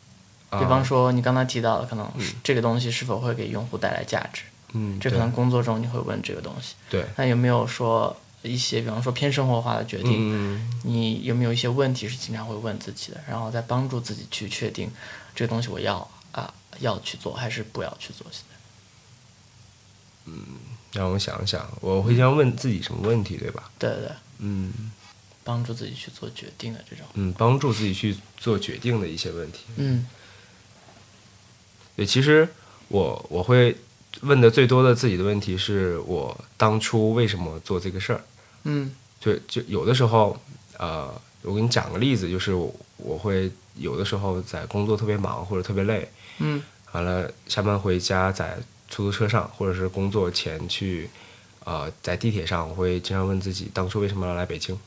Speaker 1: 比方
Speaker 2: 啊
Speaker 1: 说你刚才提到的，可能这个东西是否会给用户带来价值，
Speaker 2: 嗯，
Speaker 1: 这可能工作中你会问这个东西。
Speaker 2: 对，
Speaker 1: 那有没有说一些，比方说偏生活化的决定，
Speaker 2: 嗯，
Speaker 1: 你有没有一些问题是经常会问自己的，然后再帮助自己去确定这个东西我要啊要去做还是不要去做？现在
Speaker 2: 让我想想，我会先问自己什么问题，对吧？
Speaker 1: 对对对，
Speaker 2: 嗯
Speaker 1: 帮助自己去做决定的这种，
Speaker 2: 嗯，帮助自己去做决定的一些问题。
Speaker 1: 嗯
Speaker 2: 对，其实我我会问的最多的自己的问题是我当初为什么做这个事儿。
Speaker 1: 嗯
Speaker 2: 就就有的时候，呃，我给你讲个例子，就是我我会有的时候在工作特别忙或者特别累，
Speaker 1: 嗯
Speaker 2: 完了下班回家在出租车上或者是工作前去，呃，在地铁上，我会经常问自己当初为什么要来北京。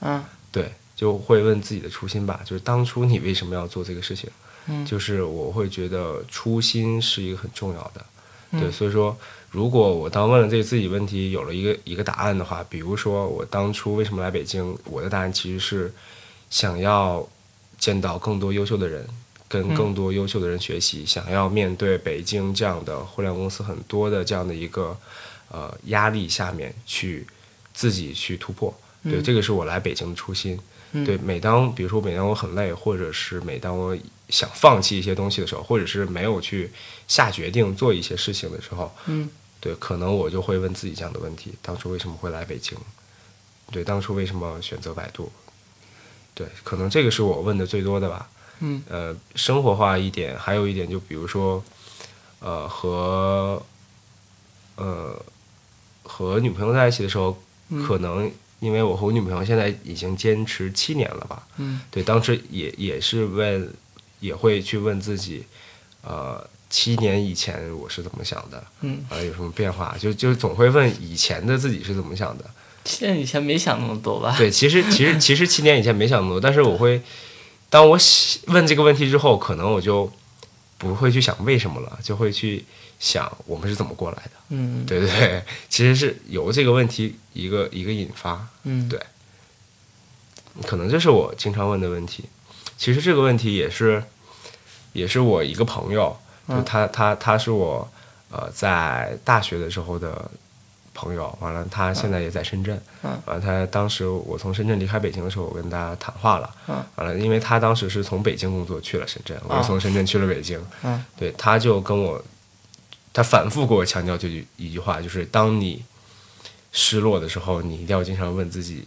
Speaker 1: 嗯
Speaker 2: 对，就会问自己的初心吧，就是当初你为什么要做这个事情？
Speaker 1: 嗯
Speaker 2: 就是我会觉得初心是一个很重要的。对，
Speaker 1: 嗯
Speaker 2: 所以说，如果我当问了这个自己问题有了一个一个答案的话，比如说我当初为什么来北京，我的答案其实是想要见到更多优秀的人，跟
Speaker 1: 嗯
Speaker 2: 更多优秀的人学习，想要面对北京这样的互联网公司很多的这样的一个呃压力下面去自己去突破。对，
Speaker 1: 嗯
Speaker 2: 这个是我来北京的初心。
Speaker 1: 嗯
Speaker 2: 对，每当比如说每当我很累，或者是每当我想放弃一些东西的时候，或者是没有去下决定做一些事情的时候，
Speaker 1: 嗯
Speaker 2: 对，可能我就会问自己这样的问题：当初为什么会来北京？对，当初为什么选择百度？对，可能这个是我问的最多的吧。
Speaker 1: 嗯
Speaker 2: 呃，生活化一点，还有一点就比如说，呃，和呃和女朋友在一起的时候，
Speaker 1: 嗯
Speaker 2: 可能因为我和我女朋友现在已经坚持七年了吧，
Speaker 1: 嗯
Speaker 2: 对，当时也也是问，也会去问自己，呃，七年以前我是怎么想的，
Speaker 1: 嗯，
Speaker 2: 啊、有什么变化？就就总会问以前的自己是怎么想的。
Speaker 1: 七年以前没想那么多吧？
Speaker 2: 对，其实其实其实七年以前没想那么多，但是我会，当我想问这个问题之后，可能我就不会去想为什么了，就会去想我们是怎么过来的。
Speaker 1: 嗯
Speaker 2: 对对对，其实是由这个问题一个一个引发，
Speaker 1: 嗯
Speaker 2: 对可能这是我经常问的问题。其实这个问题也是，也是我一个朋友，就
Speaker 1: 嗯
Speaker 2: 他他他是我呃在大学的时候的朋友，完了他现在也在深圳，
Speaker 1: 嗯。
Speaker 2: 完了他当时我从深圳离开北京的时候，我跟他谈话了，
Speaker 1: 嗯。
Speaker 2: 完了因为他当时是从北京工作去了深圳，我从深圳去了北京，
Speaker 1: 嗯。
Speaker 2: 对，他就跟我，他反复给我强调这句一句话，就是当你失落的时候，你一定要经常问自己，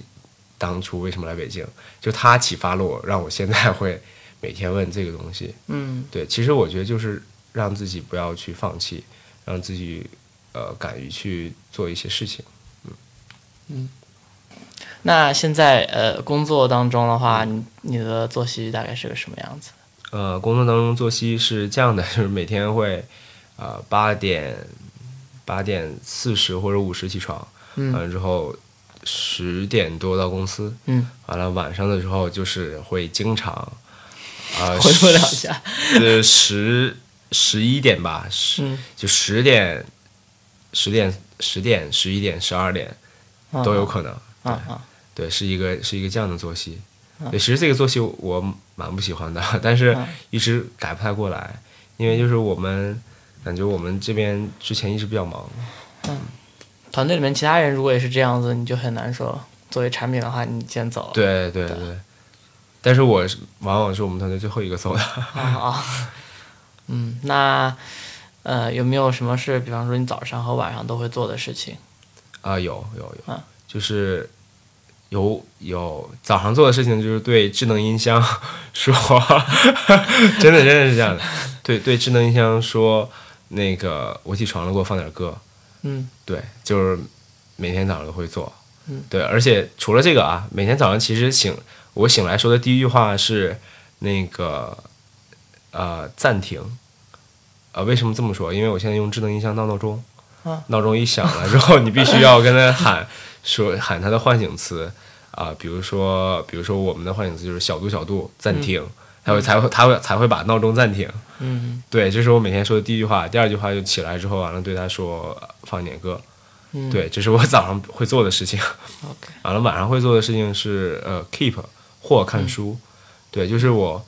Speaker 2: 当初为什么来北京？就他启发了我，让我现在会每天问这个东西。
Speaker 1: 嗯。
Speaker 2: 对，其实我觉得就是让自己不要去放弃，让自己呃敢于去做一些事情。
Speaker 1: 嗯嗯那现在呃工作当中的话，你你的作息大概是个什么样子？
Speaker 2: 呃，工作当中作息是这样的，就是每天会呃八点八点四十或者五十起床，
Speaker 1: 嗯
Speaker 2: 完了之后十点多到公司，
Speaker 1: 嗯，
Speaker 2: 完了晚上的时候就是会经常，呃，
Speaker 1: 回复两下。
Speaker 2: 呃十十一点吧，十、
Speaker 1: 嗯
Speaker 2: 就十点十点十点十一点十二点都有可能。
Speaker 1: 啊啊
Speaker 2: 对，是一个是一个这样的作息。其实这个作息我蛮不喜欢的，但是
Speaker 1: 嗯
Speaker 2: 一直改不太过来，因为就是我们感觉我们这边之前一直比较忙。
Speaker 1: 嗯团队里面其他人如果也是这样子，你就很难说。作为产品的话，你先走。
Speaker 2: 对对对，但是我是往往是我们团队最后一个走的。
Speaker 1: 啊啊，嗯，那呃有没有什么事，比方说你早上和晚上都会做的事情？
Speaker 2: 啊，有有有，
Speaker 1: 啊。
Speaker 2: 就是有有早上做的事情，就是对智能音箱说，真的真的是这样的，对对智能音箱说，那个我起床了，给我放点歌，
Speaker 1: 嗯。
Speaker 2: 对，就是每天早上都会做，
Speaker 1: 嗯。
Speaker 2: 对，而且除了这个啊，每天早上其实醒，我醒来说的第一句话是那个呃暂停，呃为什么这么说？因为我现在用智能音箱当闹钟，
Speaker 1: 啊
Speaker 2: 闹钟一响了之后，你必须要跟他喊说喊他的唤醒词啊、比如说比如说我们的唤醒词就是小度小度暂停，他会才会他会才会把闹钟暂停。
Speaker 1: 嗯
Speaker 2: 对，这是我每天说的第一句话。第二句话就起来之后，完了对他说呃放一点歌。
Speaker 1: 嗯，
Speaker 2: 对，这是我早上会做的事情。
Speaker 1: OK，
Speaker 2: 完了晚上会做的事情是呃 keep 或看书。对，就是我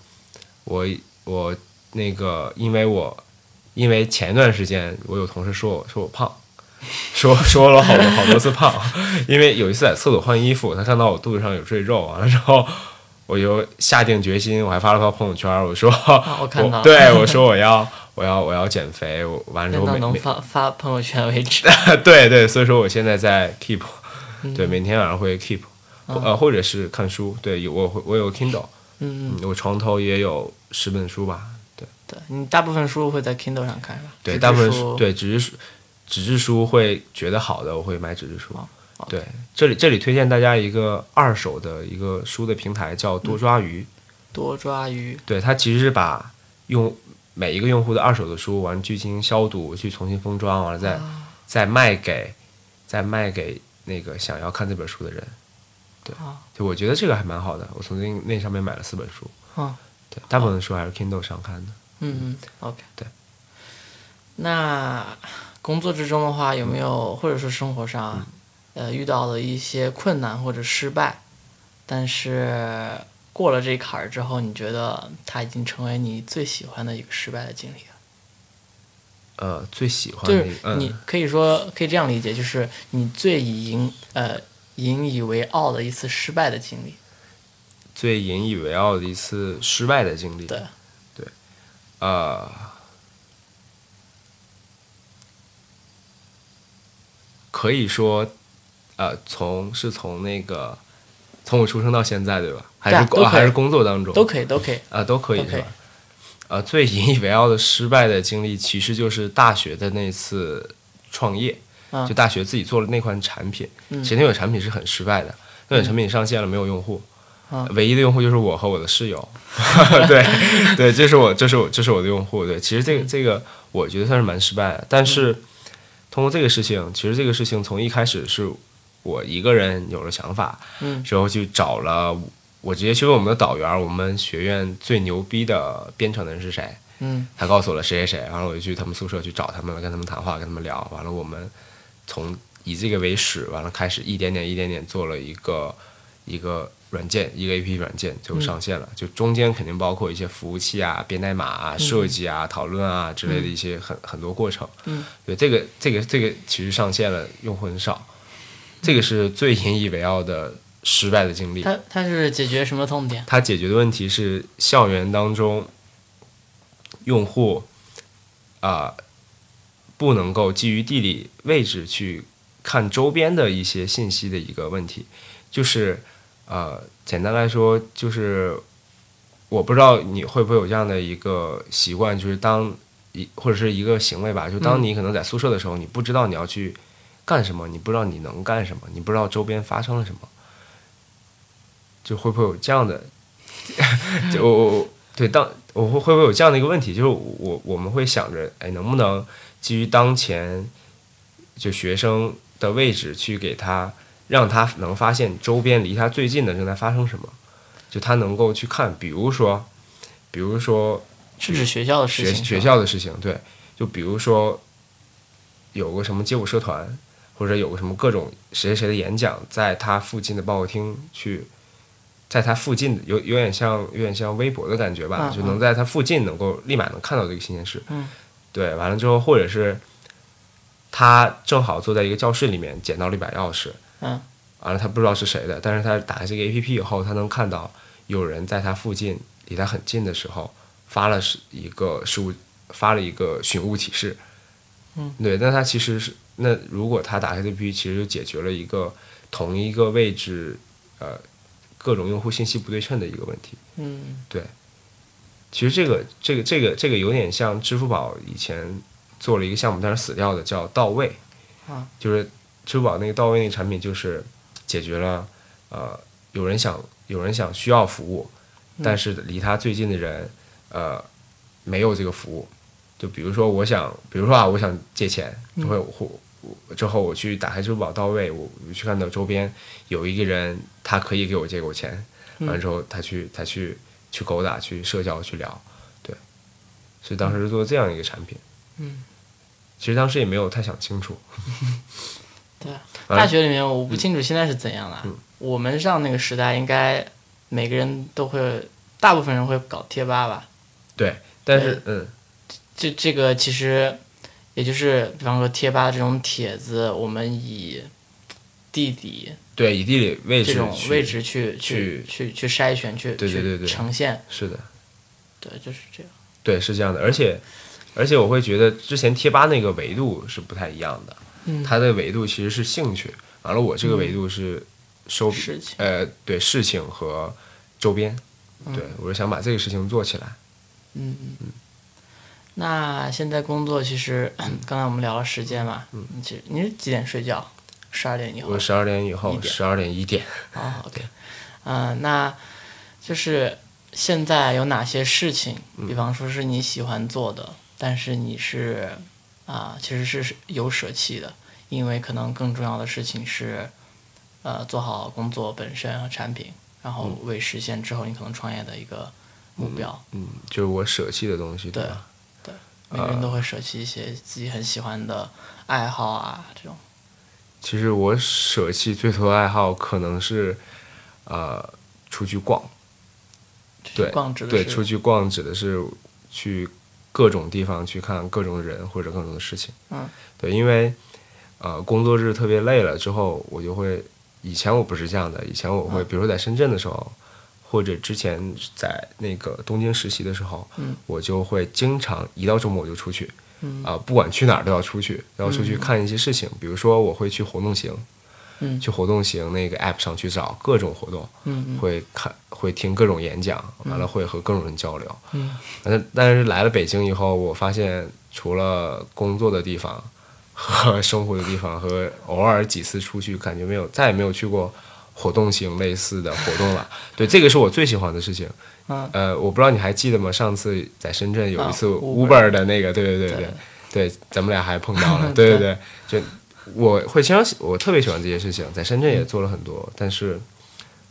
Speaker 2: 我我那个，因为我因为前一段时间我有同事说我说我胖。说说了好多好多次胖，因为有一次在厕所换衣服，他看到我肚子上有赘肉，完了之后我就下定决心，我还发了发朋友圈，我说
Speaker 1: 啊，我看
Speaker 2: 对我说我要我要我要减肥，我完了之后每每
Speaker 1: 发发朋友圈为止。
Speaker 2: 对对，所以说我现在在 keep，
Speaker 1: 嗯。
Speaker 2: 对，每天晚上会 keep，或呃或者是看书，对，有我会我有 Kindle，
Speaker 1: 嗯，
Speaker 2: 我床头也有十本书吧，对
Speaker 1: 对你大部分书会在 Kindle 上看是吧？
Speaker 2: 对，大部分
Speaker 1: 书，
Speaker 2: 对纸质书纸质书会觉得好的，我会买纸质书。
Speaker 1: 哦
Speaker 2: 对，这里这里推荐大家一个二手的一个书的平台，叫多抓鱼。
Speaker 1: 多抓鱼，
Speaker 2: 对，它其实是把用每一个用户的二手的书，完去进行消毒，去重新封装，完了再、
Speaker 1: 啊
Speaker 2: 再卖给再卖给那个想要看这本书的人。对
Speaker 1: 啊，
Speaker 2: 就我觉得这个还蛮好的。我曾经那上面买了四本书。
Speaker 1: 嗯
Speaker 2: 对，大部分书还是 Kindle 上看的。
Speaker 1: 嗯嗯，OK。
Speaker 2: 对。
Speaker 1: 那工作之中的话，有没有或者说生活上，呃，遇到了一些困难或者失败，但是过了这坎儿之后，你觉得它已经成为你最喜欢的一个失败的经历了？
Speaker 2: 呃，最喜欢
Speaker 1: 就是，你，可以说可以这样理解，就是你最引呃引以为傲的一次失败的经历。
Speaker 2: 最引以为傲的一次失败的经历。
Speaker 1: 对，
Speaker 2: 呃，可以说，呃，从是从那个从我出生到现在，对吧？还是、还是工作当中
Speaker 1: 都可以，都可以。
Speaker 2: 啊、都可以
Speaker 1: 都可以
Speaker 2: 是吧？呃，最引以为傲的失败的经历，其实就是大学的那次创业。
Speaker 1: 嗯
Speaker 2: 就大学自己做了那款产品，
Speaker 1: 嗯
Speaker 2: 其实那款产品是很失败的，那款产品上线了没有用户，
Speaker 1: 嗯
Speaker 2: 唯一的用户就是我和我的室友，对对，这是我这是我这是我的用户，对，其实这个这个我觉得算是蛮失败的，但是通过这个事情，其实这个事情从一开始是我一个人有了想法，
Speaker 1: 嗯
Speaker 2: 之后去找了我直接去问我们的导员，我们学院最牛逼的编程的人是谁，
Speaker 1: 嗯。
Speaker 2: 他告诉我了谁谁谁，完了我就去他们宿舍去找他们了，跟他们谈话，跟他们聊，完了我们从以这个为始，完了开始一点点一点点做了一个一个软件，一个 A P P 软件就上线了，就中间肯定包括一些服务器啊、编代码啊、设计啊、讨论啊之类的一些很很多过程。
Speaker 1: 嗯，
Speaker 2: 对，这个这个这个其实上线了，用户很少，这个是最引以为傲的失败的经历。
Speaker 1: 它它是解决什么痛点？
Speaker 2: 它解决的问题是校园当中用户啊、不能够基于地理位置去看周边的一些信息的一个问题，就是呃，简单来说就是我不知道你会不会有这样的一个习惯，就是当一或者是一个行为吧，就当你可能在宿舍的时候，你不知道你要去干什么，你不知道你能干什么，你不知道周边发生了什么，就会不会有这样的就我我对当我会会不会有这样的一个问题，就是我我们会想着，哎，能不能基于当前就学生的位置去给他，让他能发现周边离他最近的正在发生什么，就他能够去看，比如说，比如说
Speaker 1: 是指学校的事情？
Speaker 2: 学校的事情，对，就比如说有个什么街舞社团，或者有个什么各种谁谁谁的演讲，在他附近的报告厅去，在他附近有有点像有点像微博的感觉吧，
Speaker 1: 嗯
Speaker 2: 就能在他附近能够立马能看到这个新鲜事。
Speaker 1: 嗯，
Speaker 2: 对，完了之后，或者是他正好坐在一个教室里面捡到了一把钥匙，
Speaker 1: 嗯，
Speaker 2: 完了他不知道是谁的，但是他打开这个 A P P 以后，他能看到有人在他附近离他很近的时候发了是一个事物，发了一个寻物启事。
Speaker 1: 嗯，
Speaker 2: 对，那他其实是那如果他打开这 A P P，其实就解决了一个同一个位置呃各种用户信息不对称的一个问题。
Speaker 1: 嗯对
Speaker 2: 其实这个这个这个这个有点像支付宝以前做了一个项目，但是死掉的，叫到位。
Speaker 1: 啊，
Speaker 2: 就是支付宝那个到位那个产品，就是解决了呃有人想有人想需要服务，但是离他最近的人呃没有这个服务。就比如说我想，比如说啊，我想借钱，就会或我之后我去打开支付宝到位，我我去看到周边有一个人，他可以给我借给我钱，完了之后他去他去去勾搭去社交去聊，对，所以当时是做这样一个产品。
Speaker 1: 嗯，
Speaker 2: 其实当时也没有太想清楚。
Speaker 1: 对。大学里面我不清楚现在是怎样了。
Speaker 2: 嗯。
Speaker 1: 我们上那个时代，应该每个人都会，大部分人会搞贴吧吧？
Speaker 2: 对，但是嗯，
Speaker 1: 这这个其实也就是，比方说贴吧这种帖子，我们以地理
Speaker 2: 对，以地理位置
Speaker 1: 这种位置去去去去筛选，去
Speaker 2: 对对对。
Speaker 1: 呈现，
Speaker 2: 是的，
Speaker 1: 对，就是这样。
Speaker 2: 对，是这样的，而且而且我会觉得之前贴吧那个维度是不太一样的，
Speaker 1: 嗯
Speaker 2: 它的维度其实是兴趣，完了我这个维度是收呃对事情和周边，
Speaker 1: 嗯
Speaker 2: 对我是想把这个事情做起来。
Speaker 1: 嗯嗯。那现在工作其实 刚才我们聊了时间嘛，嗯，其实你是几点睡觉？十二点以后？
Speaker 2: 我十二点以后，十二点一点。
Speaker 1: 哦，OK，嗯，那就是现在有哪些事情？比方说是你喜欢做的，但是你是啊，其实是有舍弃的，因为可能更重要的事情是，呃，做好工作本身和产品，然后为实现之后你可能创业的一个目标。
Speaker 2: 嗯，就是我舍弃的东西，
Speaker 1: 对
Speaker 2: 对？
Speaker 1: 每个人都会舍弃一些自己很喜欢的爱好啊，这种。
Speaker 2: 其实我舍弃最多的爱好可能是，呃，出去逛。对，对，出去逛指的是去各种地方去看各种人或者各种的事情。
Speaker 1: 嗯。
Speaker 2: 对，因为呃，工作日特别累了之后，我就会以前我不是这样的，以前我会比如说在深圳的时候。或者之前在那个东京实习的时候，我就会经常一到周末我就出去，啊，不管去哪儿都要出去，要出去看一些事情。比如说我会去活动行，去活动型那个 app 上去找各种活动，会看会听各种演讲，完了会和各种人交流。但但是来了北京以后，我发现除了工作的地方和生活的地方和偶尔几次出去，感觉没有再也没有去过。活动型类似的活动了，对，这个是我最喜欢的事情。呃，我不知道你还记得吗？上次在深圳有一次 Uber 的那个，对对对对。对，咱们俩还碰到了，对对。对，就我会经常我特别喜欢这些事情，在深圳也做了很多，但是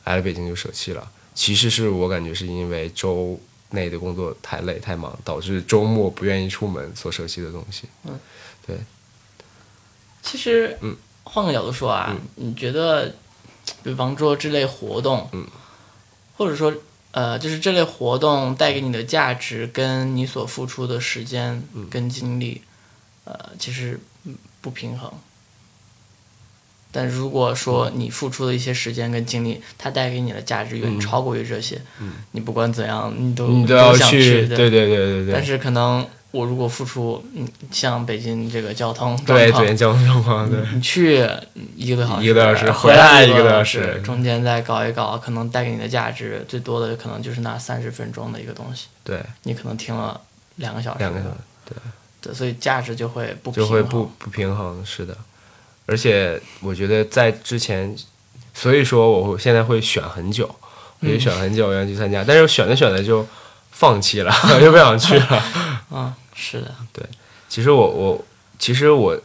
Speaker 2: 来了北京就舍弃了。其实是我感觉是因为周内的工作太累太忙，导致周末不愿意出门所舍弃的东西。
Speaker 1: 嗯，
Speaker 2: 对。
Speaker 1: 其实，嗯，换个角度说啊，你觉得？比方说这类活动，
Speaker 2: 嗯，
Speaker 1: 或者说呃，就是这类活动带给你的价值，跟你所付出的时间跟精力，呃，其实不平衡。但如果说你付出的一些时间跟精力，它带给你的价值远超过于这些，
Speaker 2: 嗯，
Speaker 1: 你不管怎样，
Speaker 2: 你
Speaker 1: 都你
Speaker 2: 都要
Speaker 1: 去，
Speaker 2: 对对对对对。
Speaker 1: 但是可能。我如果付出，嗯，像北京这个交通
Speaker 2: 对，北京交通状况，对，
Speaker 1: 你去一个多小时，
Speaker 2: 一个多小时，
Speaker 1: 回
Speaker 2: 来
Speaker 1: 一个多
Speaker 2: 小时，
Speaker 1: 中间再搞一搞，可能带给你的价值最多的可能就是那三十分钟的一个东西。
Speaker 2: 对，
Speaker 1: 你可能听了两个小时，
Speaker 2: 两个小时，对，
Speaker 1: 对，所以价值就会不
Speaker 2: 就会不不平衡，是的。而且我觉得在之前，所以说我现在会选很久，我就选很久要去参加，但是选着选着就放弃了，就不想去了。
Speaker 1: 嗯。是的，
Speaker 2: 对，其实我我其实我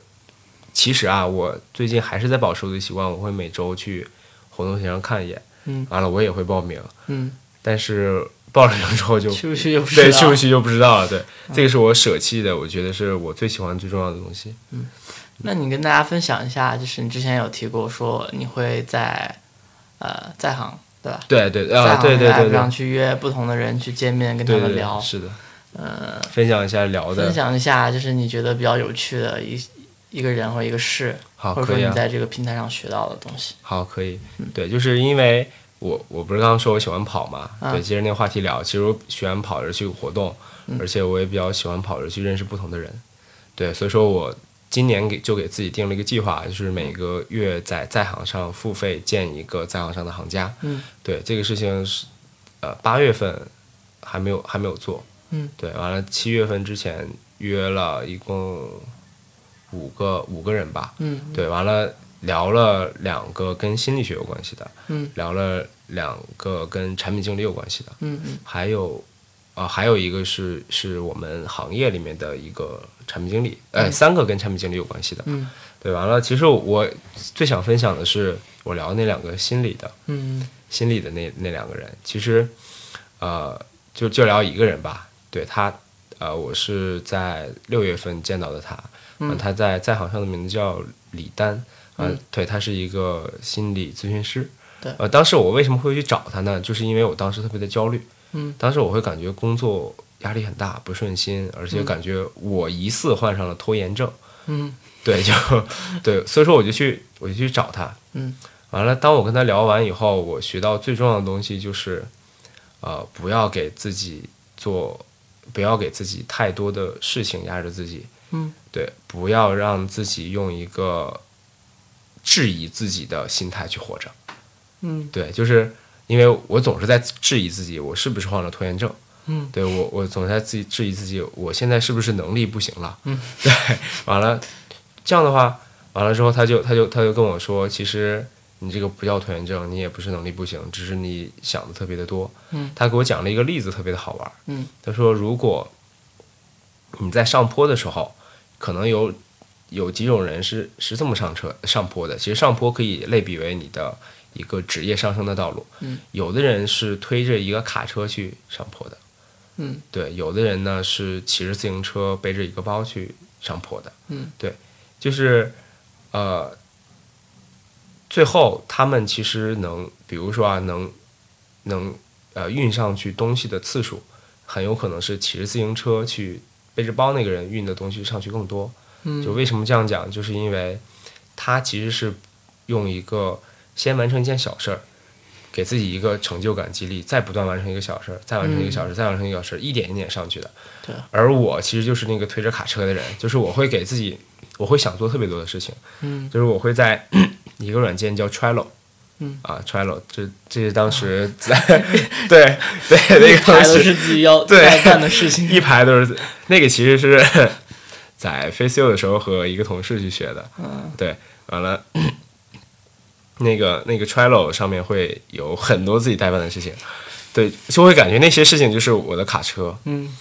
Speaker 2: 其实啊，我最近还是在保持我的习惯，我会每周去活动线上看一眼，
Speaker 1: 嗯，
Speaker 2: 完了我也会报名，
Speaker 1: 嗯，
Speaker 2: 但是报了名之后就
Speaker 1: 去不去就
Speaker 2: 对 去不去就不知道了，对，这个是我舍弃的，我觉得是我最喜欢最重要的东西，
Speaker 1: 嗯，那你跟大家分享一下，就是你之前有提过说你会在呃在行对吧？
Speaker 2: 对对啊对对对，
Speaker 1: 让去约不同的人去见面跟他们聊，
Speaker 2: 是的。
Speaker 1: 呃，
Speaker 2: 分享一下聊的，
Speaker 1: 分享一下就是你觉得比较有趣的一一个人或一个事，
Speaker 2: 好，
Speaker 1: 或者说你在这个平台上学到的东西。
Speaker 2: 好，可以。对，就是因为我我不是刚刚说我喜欢跑嘛，对，接着那个话题聊。其实我喜欢跑着去活动，而且我也比较喜欢跑着去认识不同的人。对，所以说我今年给就给自己定了一个计划，就是每个月在在行上付费建一个在行上的行家。
Speaker 1: 嗯，
Speaker 2: 对，这个事情是呃八月份还没有还没有做。
Speaker 1: 嗯，
Speaker 2: 对，完了七月份之前约了一共五个五个人吧，
Speaker 1: 嗯，
Speaker 2: 对，完了聊了两个跟心理学有关系的，
Speaker 1: 嗯，
Speaker 2: 聊了两个跟产品经理有关系的，
Speaker 1: 嗯嗯，
Speaker 2: 还有啊还有一个是是我们行业里面的一个产品经理，哎，三个跟产品经理有关系的，
Speaker 1: 嗯，
Speaker 2: 对，完了，其实我最想分享的是我聊那两个心理的，
Speaker 1: 嗯，
Speaker 2: 心理的那那两个人，其实呃就就聊一个人吧。对他，呃，我是在六月份见到的他，
Speaker 1: 嗯，
Speaker 2: 他在在行上的名字叫李丹，
Speaker 1: 嗯，
Speaker 2: 对他是一个心理咨询师，
Speaker 1: 对，
Speaker 2: 呃，当时我为什么会去找他呢？就是因为我当时特别的焦虑，
Speaker 1: 嗯，
Speaker 2: 当时我会感觉工作压力很大，不顺心，而且感觉我疑似患上了拖延症，
Speaker 1: 嗯，
Speaker 2: 对，就 对，所以说我就去我就去找他，
Speaker 1: 嗯，
Speaker 2: 完了，当我跟他聊完以后，我学到最重要的东西就是，呃，不要给自己做。不要给自己太多的事情压着自己，
Speaker 1: 嗯，
Speaker 2: 对，不要让自己用一个质疑自己的心态去活着，
Speaker 1: 嗯，
Speaker 2: 对，就是因为我总是在质疑自己，我是不是患了拖延症，
Speaker 1: 嗯，
Speaker 2: 对我我总在自己质疑自己，我现在是不是能力不行了？
Speaker 1: 嗯，
Speaker 2: 对，完了这样的话，完了之后他就他就他就跟我说，其实你这个不叫拖延症，你也不是能力不行，只是你想的特别的多。
Speaker 1: 嗯，
Speaker 2: 他给我讲了一个例子，特别的好玩。
Speaker 1: 嗯，
Speaker 2: 他说如果你在上坡的时候，可能有有几种人是是这么上车上坡的。其实上坡可以类比为你的一个职业上升的道路。
Speaker 1: 嗯，
Speaker 2: 有的人是推着一个卡车去上坡的。
Speaker 1: 嗯，
Speaker 2: 对，有的人呢是骑着自行车背着一个包去上坡的。
Speaker 1: 嗯，
Speaker 2: 对，就是呃，最后他们其实能，比如说啊，能能呃运上去东西的次数，很有可能是骑着自行车去背着包那个人运的东西上去更多。
Speaker 1: 嗯
Speaker 2: 就为什么这样讲，就是因为他其实是用一个先完成一件小事儿，给自己一个成就感激励，再不断完成一个小事儿，再完成一个小事儿，再完成一个小事儿，一点一点上去的。
Speaker 1: 对。
Speaker 2: 而我其实就是那个推着卡车的人，就是我会给自己，我会想做特别多的事情，
Speaker 1: 嗯
Speaker 2: 就是我会在 一个软件叫 Trello。
Speaker 1: 嗯
Speaker 2: 啊，Trello，这这是当时在 对对 那个东西
Speaker 1: 排都是自己要
Speaker 2: 对
Speaker 1: 要干的事情。
Speaker 2: 一排都是那个，其实是在 Faceo 的时候和一个同事去学的。
Speaker 1: 嗯
Speaker 2: 对，完了，那个那个 Trello 上面会有很多自己代办的事情，对，就会感觉那些事情就是我的卡车。
Speaker 1: 嗯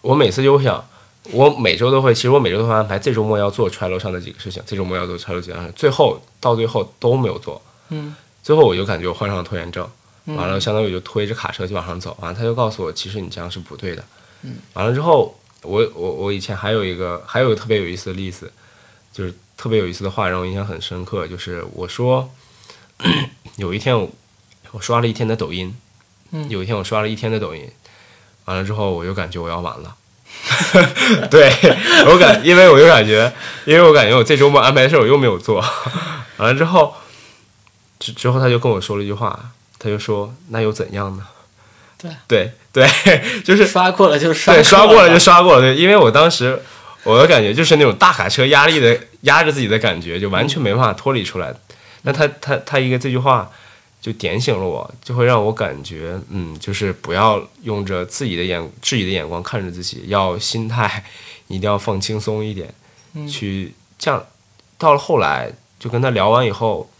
Speaker 2: 我每次就会想，我每周都会，其实我每周都会安排这周末要做 Trello 上的几个事情，这周末要做 Trello 几个事，最后到最后都没有做，
Speaker 1: 嗯
Speaker 2: 最后我就感觉我患上了拖延症。
Speaker 1: 嗯
Speaker 2: 完了，相当于我就推着卡车就往上走，完了他就告诉我，其实你这样是不对的。
Speaker 1: 嗯，
Speaker 2: 完了之后，我我我以前还有一个还有一个特别有意思的例子，就是特别有意思的话让我印象很深刻，就是我说 有一天我我刷了一天的抖音，
Speaker 1: 嗯
Speaker 2: 有一天我刷了一天的抖音，完了之后我就感觉我要完了。对我感，因为我就感觉，因为我感觉我这周末安排的事儿我又没有做，完了之后，之之后他就跟我说了一句话，他就说：“那又怎样呢？”
Speaker 1: 对
Speaker 2: 对对，就是
Speaker 1: 刷过了就刷
Speaker 2: 对刷过了就
Speaker 1: 就
Speaker 2: 刷过了，对，因为我当时我的感觉就是那种大卡车压力的压着自己的感觉，就完全没办法脱离出来。那他他他一个这句话就点醒了我，就会让我感觉，嗯，就是不要用着自己的眼质疑的眼光看着自己，要心态一定要放轻松一点，
Speaker 1: 嗯
Speaker 2: 去这样。到了后来，就跟他聊完以后，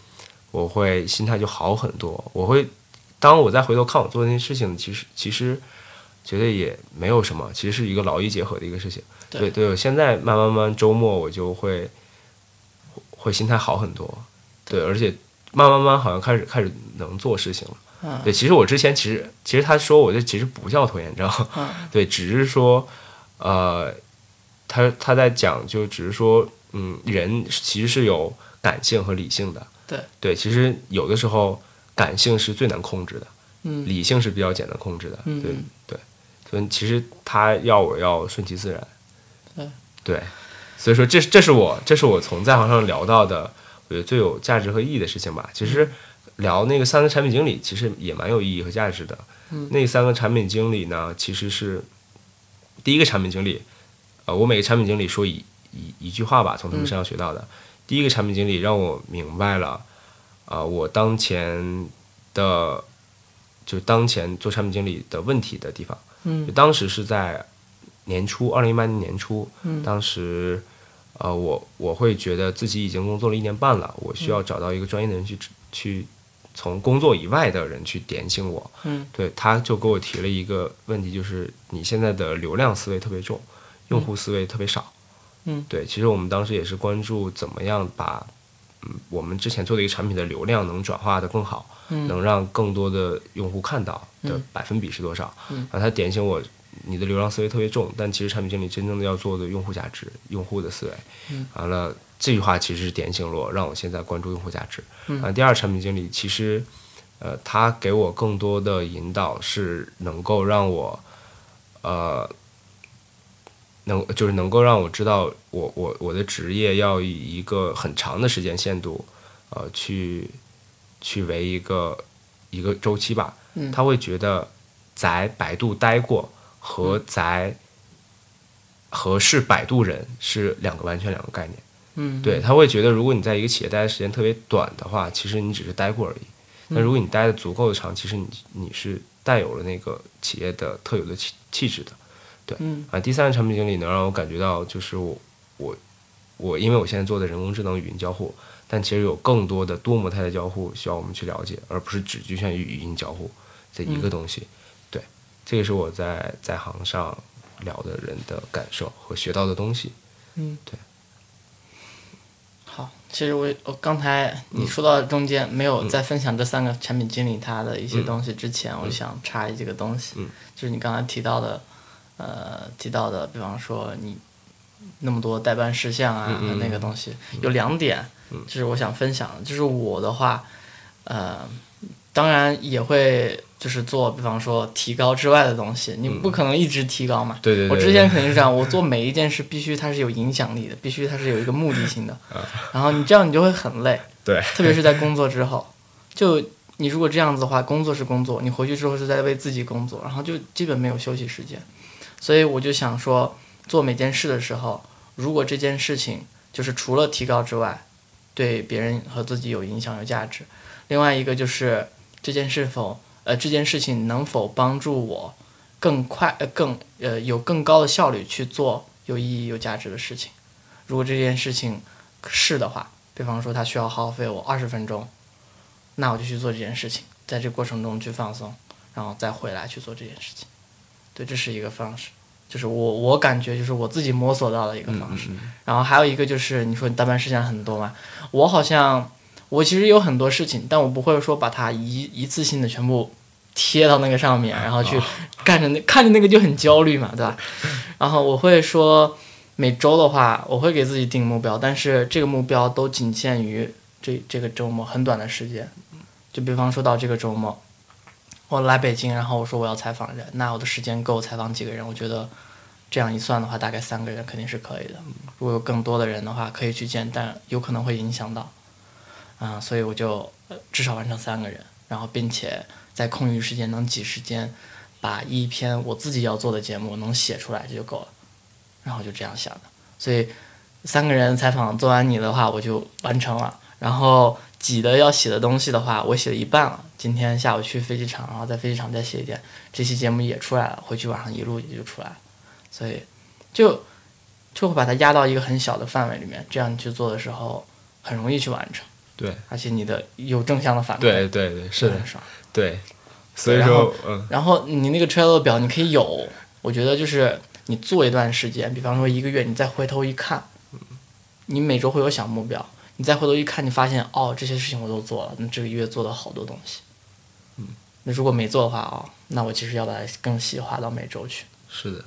Speaker 2: 我会心态就好很多。我会当我再回头看我做那些事情，其实其实觉得也没有什么，其实是一个劳逸结合的一个事情。
Speaker 1: 对
Speaker 2: 对对，我现在慢慢慢周末我就会会心态好很多，对，而且慢慢慢好像开始开始能做事情了。
Speaker 1: 嗯
Speaker 2: 对，其实我之前其实其实他说我这其实不叫拖延症，
Speaker 1: 嗯
Speaker 2: 对，只是说呃，他他在讲就只是说嗯，人其实是有感性和理性的。
Speaker 1: 对
Speaker 2: 对，其实有的时候感性是最难控制的，
Speaker 1: 嗯
Speaker 2: 理性是比较简单控制的。对
Speaker 1: 嗯对
Speaker 2: 对，所以其实他要我要顺其自然。
Speaker 1: 对
Speaker 2: 对，所以说这这是我这是我从在行上聊到的，我觉得最有价值和意义的事情吧。其实聊那个三个产品经理，其实也蛮有意义和价值的。
Speaker 1: 嗯
Speaker 2: 那三个产品经理呢，其实是第一个产品经理，呃，我每个产品经理说一一一句话吧，从他们身上学到的。第一个产品经理让我明白了，啊、我当前的就当前做产品经理的问题的地方。
Speaker 1: 嗯
Speaker 2: 就当时是在年初，二零一八年年初，
Speaker 1: 嗯
Speaker 2: 当时呃，我我会觉得自己已经工作了一年半了，我需要找到一个专业的人去去从工作以外的人去点醒我。
Speaker 1: 嗯
Speaker 2: 对，他就给我提了一个问题，就是你现在的流量思维特别重，用户思维特别少。
Speaker 1: 嗯，
Speaker 2: 对，其实我们当时也是关注怎么样把嗯我们之前做的一个产品的流量能转化的更好，
Speaker 1: 嗯
Speaker 2: 能让更多的用户看到的
Speaker 1: 嗯
Speaker 2: 百分比是多少。
Speaker 1: 嗯
Speaker 2: 然后他点醒我，你的流量思维特别重，但其实产品经理真正的要做的用户价值、用户的思维。
Speaker 1: 嗯
Speaker 2: 完了，这句话其实是点醒了我，让我现在关注用户价值。
Speaker 1: 嗯
Speaker 2: 啊，第二产品经理其实，呃，他给我更多的引导是能够让我，呃，能就是能够让我知道我我我的职业要以一个很长的时间限度，呃，去去为一个一个周期吧。
Speaker 1: 嗯
Speaker 2: 他会觉得在百度待过和宅和是摆渡人是两个完全两个概念。
Speaker 1: 嗯
Speaker 2: 对，他会觉得如果你在一个企业待的时间特别短的话，其实你只是待过而已。那如果你待的足够的长，其实你你是带有了那个企业的特有的气气质的。对，
Speaker 1: 嗯
Speaker 2: 啊，第三个产品经理能让我感觉到，就是我我我，因为我现在做的人工智能语音交互，但其实有更多的多模态的交互需要我们去了解，而不是只局限于语音交互这一个东西。对，这也是我在在行上聊的人的感受和学到的东西。
Speaker 1: 嗯，
Speaker 2: 对。
Speaker 1: 好，其实我我刚才你说到中间没有在分享这三个产品经理他的一些东西之前，我就想插一这个东西，
Speaker 2: 嗯。
Speaker 1: 就是你刚才提到的，呃，提到的，比方说你那么多代办事项啊，那个东西有两点，就是我想分享的，就是我的话，呃，当然也会就是做，比方说提高之外的东西，你不可能一直提高嘛，
Speaker 2: 对对对
Speaker 1: 我之前肯定是这样，我做每一件事必须它是有影响力的，必须它是有一个目的性的。然后你这样你就会很累，
Speaker 2: 对，
Speaker 1: 特别是在工作之后，就你如果这样子的话，工作是工作，你回去之后是在为自己工作，然后就基本没有休息时间。所以我就想说，做每件事的时候，如果这件事情就是除了提高之外，对别人和自己有影响、有价值，另外一个就是这件事否呃这件事情能否帮助我更快呃更呃有更高的效率去做有意义、有价值的事情。如果这件事情是的话，比方说它需要耗费我二十分钟，那我就去做这件事情，在这过程中去放松，然后再回来去做这件事情。对，这是一个方式，就是我我感觉就是我自己摸索到的一个方式。然后还有一个就是你说你代办事项很多嘛，我好像我其实有很多事情，但我不会说把它一一次性的全部贴到那个上面，然后去干着那看着那个就很焦虑嘛，对吧？然后我会说每周的话，我会给自己定目标，但是这个目标都仅限于这这个周末很短的时间。就比方说到这个周末，我来北京，然后我说我要采访人，那我的时间够采访几个人？我觉得这样一算的话，大概三个人肯定是可以的。如果有更多的人的话，可以去见，但有可能会影响到，啊、所以我就至少完成三个人，然后并且在空余时间能挤时间把一篇我自己要做的节目能写出来，这就够了。然后就这样想的，所以三个人采访做完你的话，我就完成了。然后挤的要写的东西的话，我写了一半了。今天下午去飞机场，然后在飞机场再写一点，这期节目也出来了，回去晚上一录也就出来了。所以就就会把它压到一个很小的范围里面，这样你去做的时候很容易去完成，
Speaker 2: 对
Speaker 1: 而且你的有正向的反馈，
Speaker 2: 对对对，是的
Speaker 1: 很，爽。
Speaker 2: 对，所以说，嗯，
Speaker 1: 然后你那个 Trello 表你可以有，我觉得就是你做一段时间，比方说一个月，你再回头一看，你每周会有小目标，你再回头一看，你发现哦这些事情我都做了，那这个月做了好多东西。嗯，那如果没做的话哦，那我其实要把它更细化到每周去，
Speaker 2: 是的。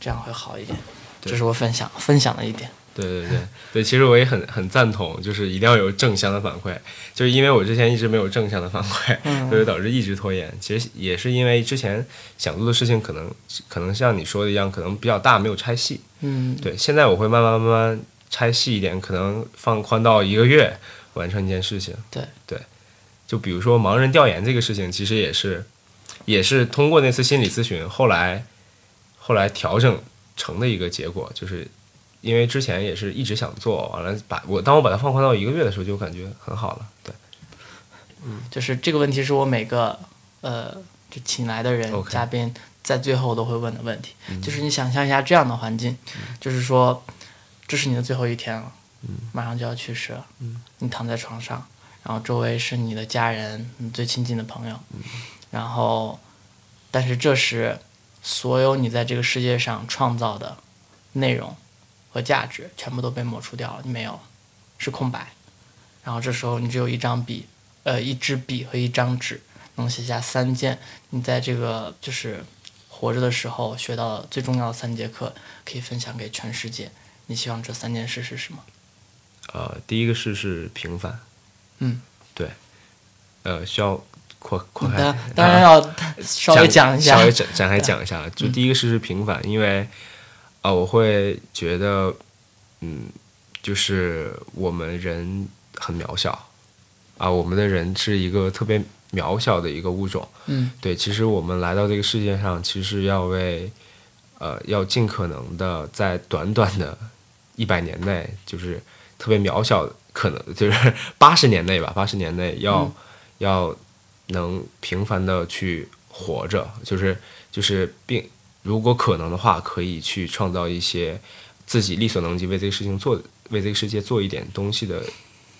Speaker 1: 这样会好一点。这是我分享分享的一点。
Speaker 2: 对对对 对，其实我也很很赞同，就是一定要有正向的反馈，就是因为我之前一直没有正向的反馈，
Speaker 1: 嗯
Speaker 2: 所以导致一直拖延。其实也是因为之前想做的事情可能可能像你说的一样，可能比较大，没有拆细。
Speaker 1: 嗯，
Speaker 2: 对，现在我会慢慢慢慢拆细一点，可能放宽到一个月完成一件事情。
Speaker 1: 对
Speaker 2: 对，就比如说盲人调研这个事情，其实也是也是通过那次心理咨询，后来后来调整成的一个结果，就是因为之前也是一直想做，完了把我当我把它放宽到一个月的时候，就感觉很好了。对，嗯
Speaker 1: 就是这个问题是我每个呃就请来的人嘉宾在最后都会问的问题，就是你想象一下这样的环境，就是说这是你的最后一天了，马上就要去世了，你躺在床上，然后周围是你的家人，你最亲近的朋友，然后但是这时所有你在这个世界上创造的内容和价值全部都被抹除掉了，你没有了，是空白。然后这时候你只有一张笔，呃，一支笔和一张纸，能写下三件你在这个就是活着的时候学到的最重要的三节课，可以分享给全世界。你希望这三件事是什么？
Speaker 2: 呃，第一个事是平凡，
Speaker 1: 嗯，
Speaker 2: 对，呃，需要扩扩开
Speaker 1: 当当然要 稍微讲一下
Speaker 2: 稍，微展展开讲一下。就第一个事是平凡，因为啊、呃我会觉得，嗯，就是我们人很渺小啊、我们的人是一个特别渺小的一个物种。
Speaker 1: 嗯
Speaker 2: 对，其实我们来到这个世界上，其实要为呃，要尽可能的在短短的一百年内，就是特别渺小，可能就是八十年内吧，八十年内要、
Speaker 1: 嗯
Speaker 2: 要能平凡的去活着，就是就是并如果可能的话，可以去创造一些自己力所能及为这个事情做为这个世界做一点东西的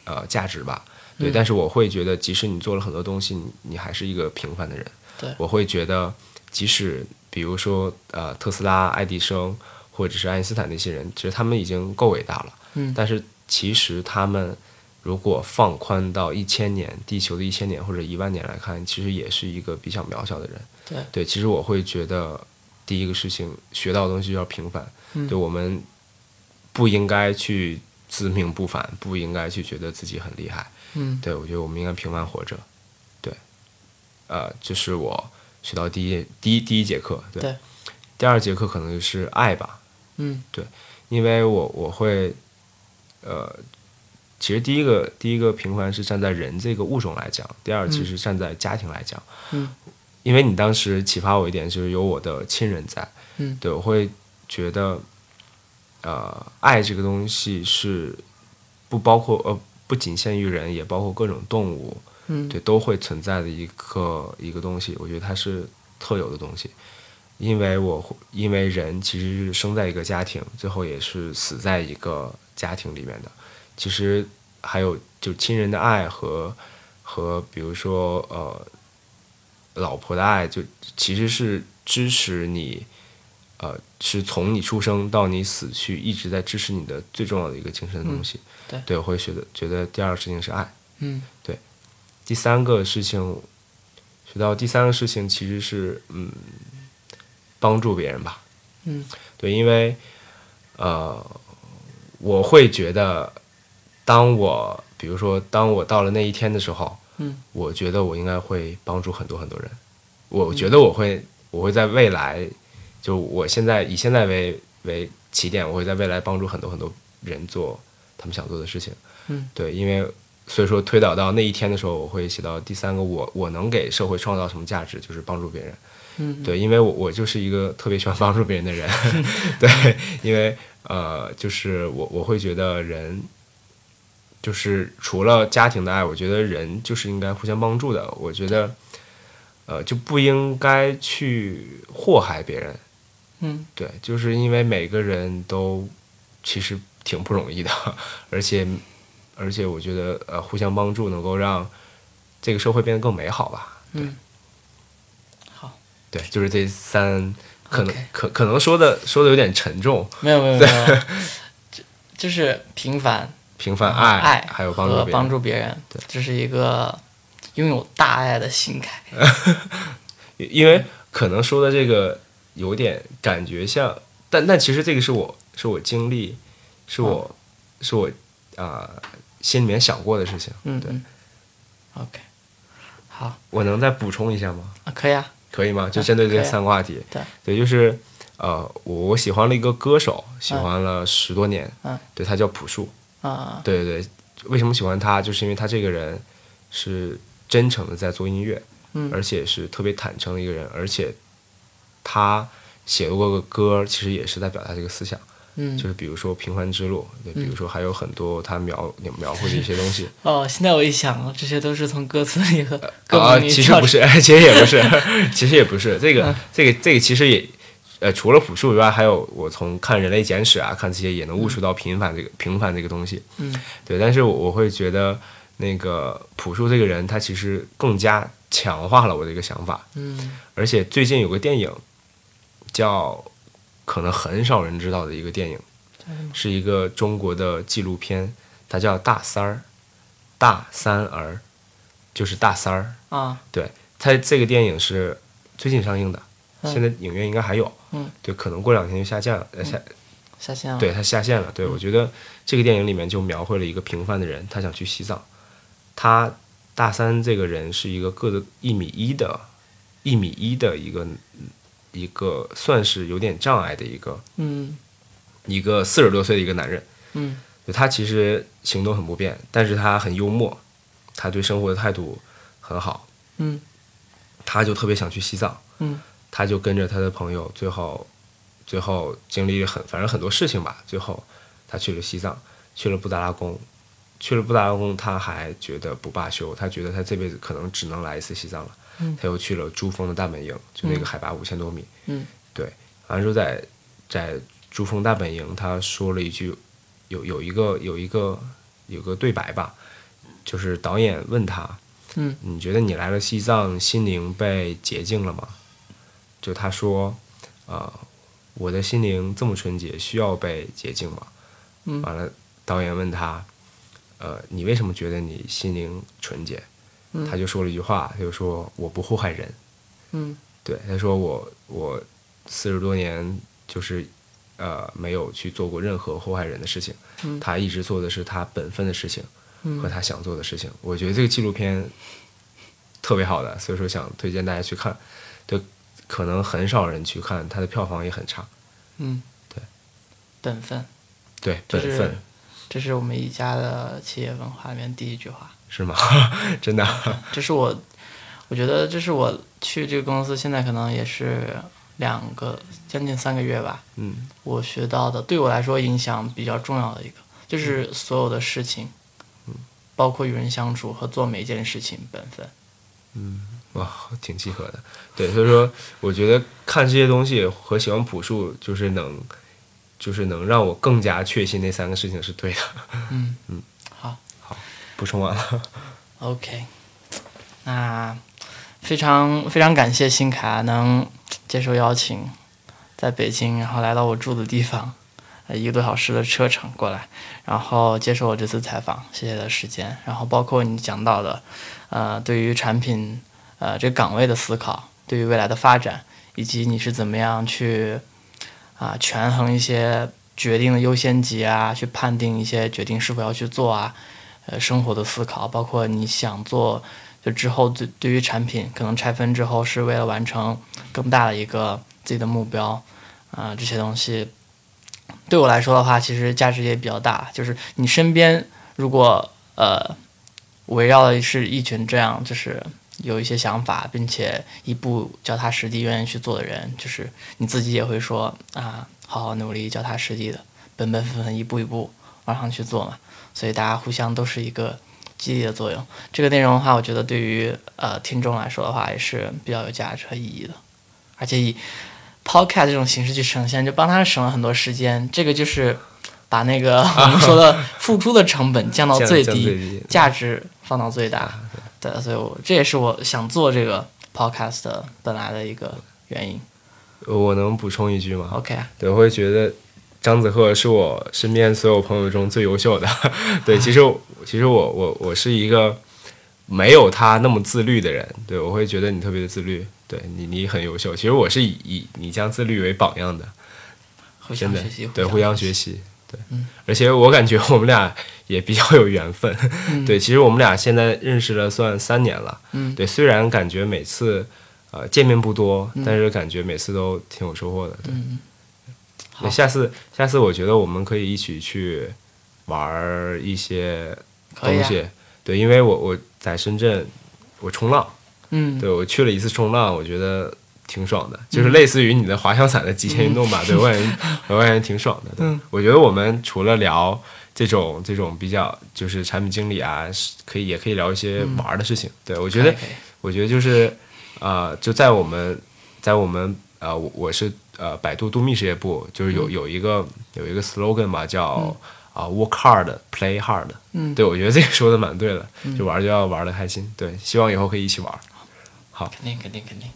Speaker 2: 呃价值吧。对，
Speaker 1: 嗯
Speaker 2: 但是我会觉得，即使你做了很多东西，你你还是一个平凡的人。
Speaker 1: 对
Speaker 2: 我会觉得，即使比如说呃特斯拉、爱迪生或者是爱因斯坦那些人，其实他们已经够伟大了。
Speaker 1: 嗯
Speaker 2: 但是其实他们如果放宽到一千年，地球的一千年或者一万年来看，其实也是一个比较渺小的人。
Speaker 1: 对
Speaker 2: 对，其实我会觉得第一个事情学到的东西就要平凡。
Speaker 1: 嗯
Speaker 2: 对，我们不应该去自命不凡，不应该去觉得自己很厉害。
Speaker 1: 嗯
Speaker 2: 对，我觉得我们应该平凡活着。对，呃，这是我学到第一第一第一节课。对，
Speaker 1: 对
Speaker 2: 第二节课可能就是爱吧，
Speaker 1: 嗯对
Speaker 2: 因为我我会，呃，其实第一个第一个平凡是站在人这个物种来讲，第二其实站在家庭来讲。
Speaker 1: 嗯
Speaker 2: 因为你当时启发我一点，就是有我的亲人在，
Speaker 1: 嗯
Speaker 2: 对，我会觉得，呃，爱这个东西是不包括呃不仅限于人，也包括各种动物，
Speaker 1: 嗯
Speaker 2: 对，都会存在的一个一个东西。我觉得它是特有的东西，因为我会因为人其实是生在一个家庭，最后也是死在一个家庭里面的。其实还有就亲人的爱和和比如说呃老婆的爱，就其实是支持你。呃，是从你出生到你死去，一直在支持你的最重要的一个精神的东西。
Speaker 1: 对
Speaker 2: 对，我会觉得觉得第二个事情是爱。
Speaker 1: 嗯对
Speaker 2: 第三个事情，学到第三个事情其实是嗯，帮助别人吧。
Speaker 1: 嗯
Speaker 2: 对，因为呃，我会觉得，当我比如说当我到了那一天的时候，
Speaker 1: 嗯
Speaker 2: 我觉得我应该会帮助很多很多人。我觉得我会，我会在未来，就我现在以现在为为起点，我会在未来帮助很多很多人做他们想做的事情。
Speaker 1: 嗯，
Speaker 2: 对，因为所以说推导到那一天的时候，我会写到第三个，我我能给社会创造什么价值，就是帮助别人。
Speaker 1: 嗯
Speaker 2: 对，因为我我就是一个特别喜欢帮助别人的人，对，因为呃，就是我我会觉得人，就是除了家庭的爱，我觉得人就是应该互相帮助的。我觉得，呃，就不应该去祸害别人。
Speaker 1: 嗯
Speaker 2: 对，就是因为每个人都其实挺不容易的，而且而且我觉得呃，互相帮助能够让这个社会变得更美好吧。
Speaker 1: 嗯，好，
Speaker 2: 对，就是这三，可能可可能说的说的有点沉重，
Speaker 1: 没有没有没 有，就就是平凡
Speaker 2: 平凡
Speaker 1: 爱
Speaker 2: 还有帮助别人。
Speaker 1: 帮助别人，
Speaker 2: 对
Speaker 1: 这是一个拥有大爱的心态。
Speaker 2: 因为可能说的这个有点感觉像，但但其实这个是我是我经历，是我、是我啊、心里面想过的事情。
Speaker 1: 嗯对，OK，好
Speaker 2: 我能再补充一下吗？
Speaker 1: 啊，可以啊，
Speaker 2: 可以吗？就针对这三个话题，
Speaker 1: 对
Speaker 2: 就是呃，我我喜欢了一个歌手，喜欢了十多年，
Speaker 1: 嗯
Speaker 2: 对他叫朴树，
Speaker 1: 啊
Speaker 2: 对对对，为什么喜欢他？就是因为他这个人是真诚的在做音乐，
Speaker 1: 嗯
Speaker 2: 而且是特别坦诚的一个人，而且他写过个歌，其实也是在表达这个思想，
Speaker 1: 嗯
Speaker 2: 就是比如说《平凡之路》，对，比如说还有很多他描描绘的一些东西。
Speaker 1: 哦，现在我一想，这些都是从歌词里和歌
Speaker 2: 其实不是，其实也不是，其实也不是。这个，这个，这个其实也，呃，除了朴树以外，还有我从看《人类简史》啊，看这些也能悟出到平凡这个平凡这个东西。
Speaker 1: 嗯
Speaker 2: 对，但是我我会觉得那个朴树这个人，他其实更加强化了我的一个想法。
Speaker 1: 嗯
Speaker 2: 而且最近有个电影叫，可能很少人知道的一个电影，是一个中国的纪录片，它叫《大三儿》，大三儿，就是大三儿。
Speaker 1: 啊对
Speaker 2: 它这个电影是最近上映的，
Speaker 1: 嗯
Speaker 2: 现在影院应该还有。
Speaker 1: 嗯，
Speaker 2: 对，可能过两天就下架了，呃下
Speaker 1: 下线了。
Speaker 2: 对它下线了。对，我觉得这个电影里面就描绘了一个平凡的人，他想去西藏。他大三这个人是一个个子一米一的，一米一的一个一个算是有点障碍的一个
Speaker 1: 嗯
Speaker 2: 一个四十多岁的一个男人。
Speaker 1: 嗯
Speaker 2: 对他其实行动很不便，但是他很幽默，他对生活的态度很好，
Speaker 1: 嗯
Speaker 2: 他就特别想去西藏。
Speaker 1: 嗯
Speaker 2: 他就跟着他的朋友，最后，最后经历很反正很多事情吧，最后他去了西藏，去了布达拉宫，去了布达拉宫，他还觉得不罢休，他觉得他这辈子可能只能来一次西藏了。
Speaker 1: 嗯
Speaker 2: 他又去了珠峰的大本营，就那个海拔五千多米。
Speaker 1: 嗯
Speaker 2: 对，完了之后在在珠峰大本营，他说了一句，有有一个有一个有个对白吧，就是导演问他，
Speaker 1: 嗯，
Speaker 2: 你觉得你来了西藏，心灵被洁净了吗？就他说，啊、我的心灵这么纯洁，需要被洁净吗？
Speaker 1: 嗯
Speaker 2: 完了，导演问他，呃，你为什么觉得你心灵纯洁？
Speaker 1: 嗯
Speaker 2: 他就说了一句话，他就说我不祸害人。
Speaker 1: 嗯
Speaker 2: 对，他说我我四十多年就是呃没有去做过任何祸害人的事情，
Speaker 1: 嗯
Speaker 2: 他一直做的是他本分的事情
Speaker 1: 嗯
Speaker 2: 和他想做的事情。我觉得这个纪录片特别好的，所以说想推荐大家去看。对，可能很少人去看，它的票房也很差。
Speaker 1: 嗯，
Speaker 2: 对，
Speaker 1: 本分，
Speaker 2: 对，本分。
Speaker 1: 这是我们一家的企业文化里面第一句话。
Speaker 2: 是吗？真的？啊，
Speaker 1: 这是我，我觉得这是我去这个公司现在可能也是两个将近三个月吧，
Speaker 2: 嗯。
Speaker 1: 我学到的对我来说影响比较重要的一个，就是所有的事情，嗯。包括与人相处和做每一件事情本分。
Speaker 2: 哇，挺契合的。对，所以说我觉得看这些东西和喜欢朴树，就是能，就是能让我更加确信那三个事情是对的。
Speaker 1: 嗯嗯，好好
Speaker 2: 补充完了。
Speaker 1: ，OK，那非常非常感谢新卡能接受邀请，在北京，然后来到我住的地方，呃，一个多小时的车程过来，然后接受我这次采访，谢谢的时间，然后包括你讲到的，呃，对于产品呃这个岗位的思考，对于未来的发展，以及你是怎么样去啊、权衡一些决定的优先级啊，去判定一些决定是否要去做啊，呃，生活的思考，包括你想做。就之后对对于产品可能拆分之后是为了完成更大的一个自己的目标，啊、这些东西对我来说的话，其实价值也比较大。就是你身边如果呃围绕的是一群这样就是有一些想法，并且一步脚踏实地愿意去做的人，就是你自己也会说啊，好好努力，脚踏实地的，本本分分，一步一步往上去做嘛。所以大家互相都是一个激励的作用。这个内容的话，我觉得对于呃听众来说的话，也是比较有价值和意义的，而且以 podcast 这种形式去呈现，就帮他省了很多时间。这个就是把那个我们说的付出的成本降到最低，
Speaker 2: 降最低
Speaker 1: 价值放到最大。对，所以我这也是我想做这个 podcast 的本来的一个原因。
Speaker 2: 我能补充一句吗
Speaker 1: ？OK 啊，
Speaker 2: 对，我会觉得张子赫是我身边所有朋友中最优秀的。对，其实其实我我我是一个没有他那么自律的人。对，我会觉得你特别的自律。对你，你很优秀。其实我是以以你将自律为榜样的，
Speaker 1: 互
Speaker 2: 真的
Speaker 1: 相学习，
Speaker 2: 对，互
Speaker 1: 互
Speaker 2: 相学。习。对，
Speaker 1: 嗯
Speaker 2: 而且我感觉我们俩也比较有缘分。
Speaker 1: 嗯
Speaker 2: 对，其实我们俩现在认识了算三年了。
Speaker 1: 嗯
Speaker 2: 对，虽然感觉每次呃见面不多，
Speaker 1: 嗯
Speaker 2: 但是感觉每次都挺有收获的。对。
Speaker 1: 嗯，好
Speaker 2: 对，下次下次我觉得我们可以一起去玩一些。东西。对，因为我我在深圳，我冲浪，
Speaker 1: 嗯，
Speaker 2: 对我去了一次冲浪，我觉得挺爽的，就是类似于你的滑翔伞的极限运动吧。对我感觉我感觉挺爽的。对，
Speaker 1: 嗯
Speaker 2: 我觉得我们除了聊这种这种比较就是产品经理啊，可以也可以聊一些玩儿的事情。对我觉得我觉得就是，呃，就在我们，在我们呃，我我是呃百度度蜜事业部，就是有有一个有一个 slogan 吧，叫啊、work hard play hard。
Speaker 1: 嗯
Speaker 2: 对我觉得这个说的蛮对的，就玩就要玩的开心。对，希望以后可以一起玩。
Speaker 1: 好肯定肯定肯定，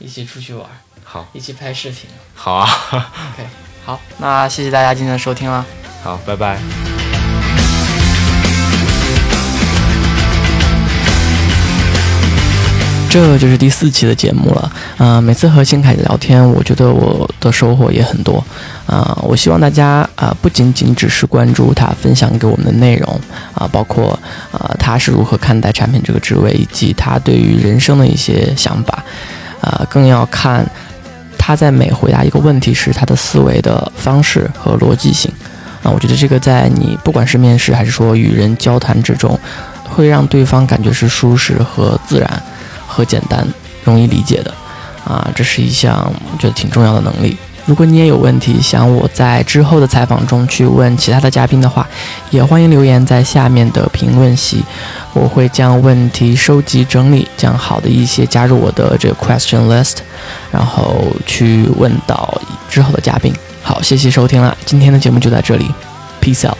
Speaker 1: 一起出去玩，
Speaker 2: 好，
Speaker 1: 一起拍视频。
Speaker 2: 好啊
Speaker 1: ，OK，好，那谢谢大家今天的收听了。
Speaker 2: 好，拜拜。
Speaker 1: 这就是第四期的节目了。啊、每次和新凯聊天，我觉得我的收获也很多。啊、我希望大家啊、不仅仅只是关注他分享给我们的内容啊、包括啊、他是如何看待产品这个职位，以及他对于人生的一些想法，啊、更要看他在每回答一个问题时他的思维的方式和逻辑性。啊，我觉得这个在你不管是面试还是说与人交谈之中，会让对方感觉是舒适和自然和简单、容易理解的。啊，这是一项我觉得挺重要的能力。如果你也有问题想我在之后的采访中去问其他的嘉宾的话，也欢迎留言在下面的评论席，我会将问题收集整理，将好的一些加入我的这个 question list，然后去问到之后的嘉宾。好，谢谢收听了，今天的节目就在这里，peace out。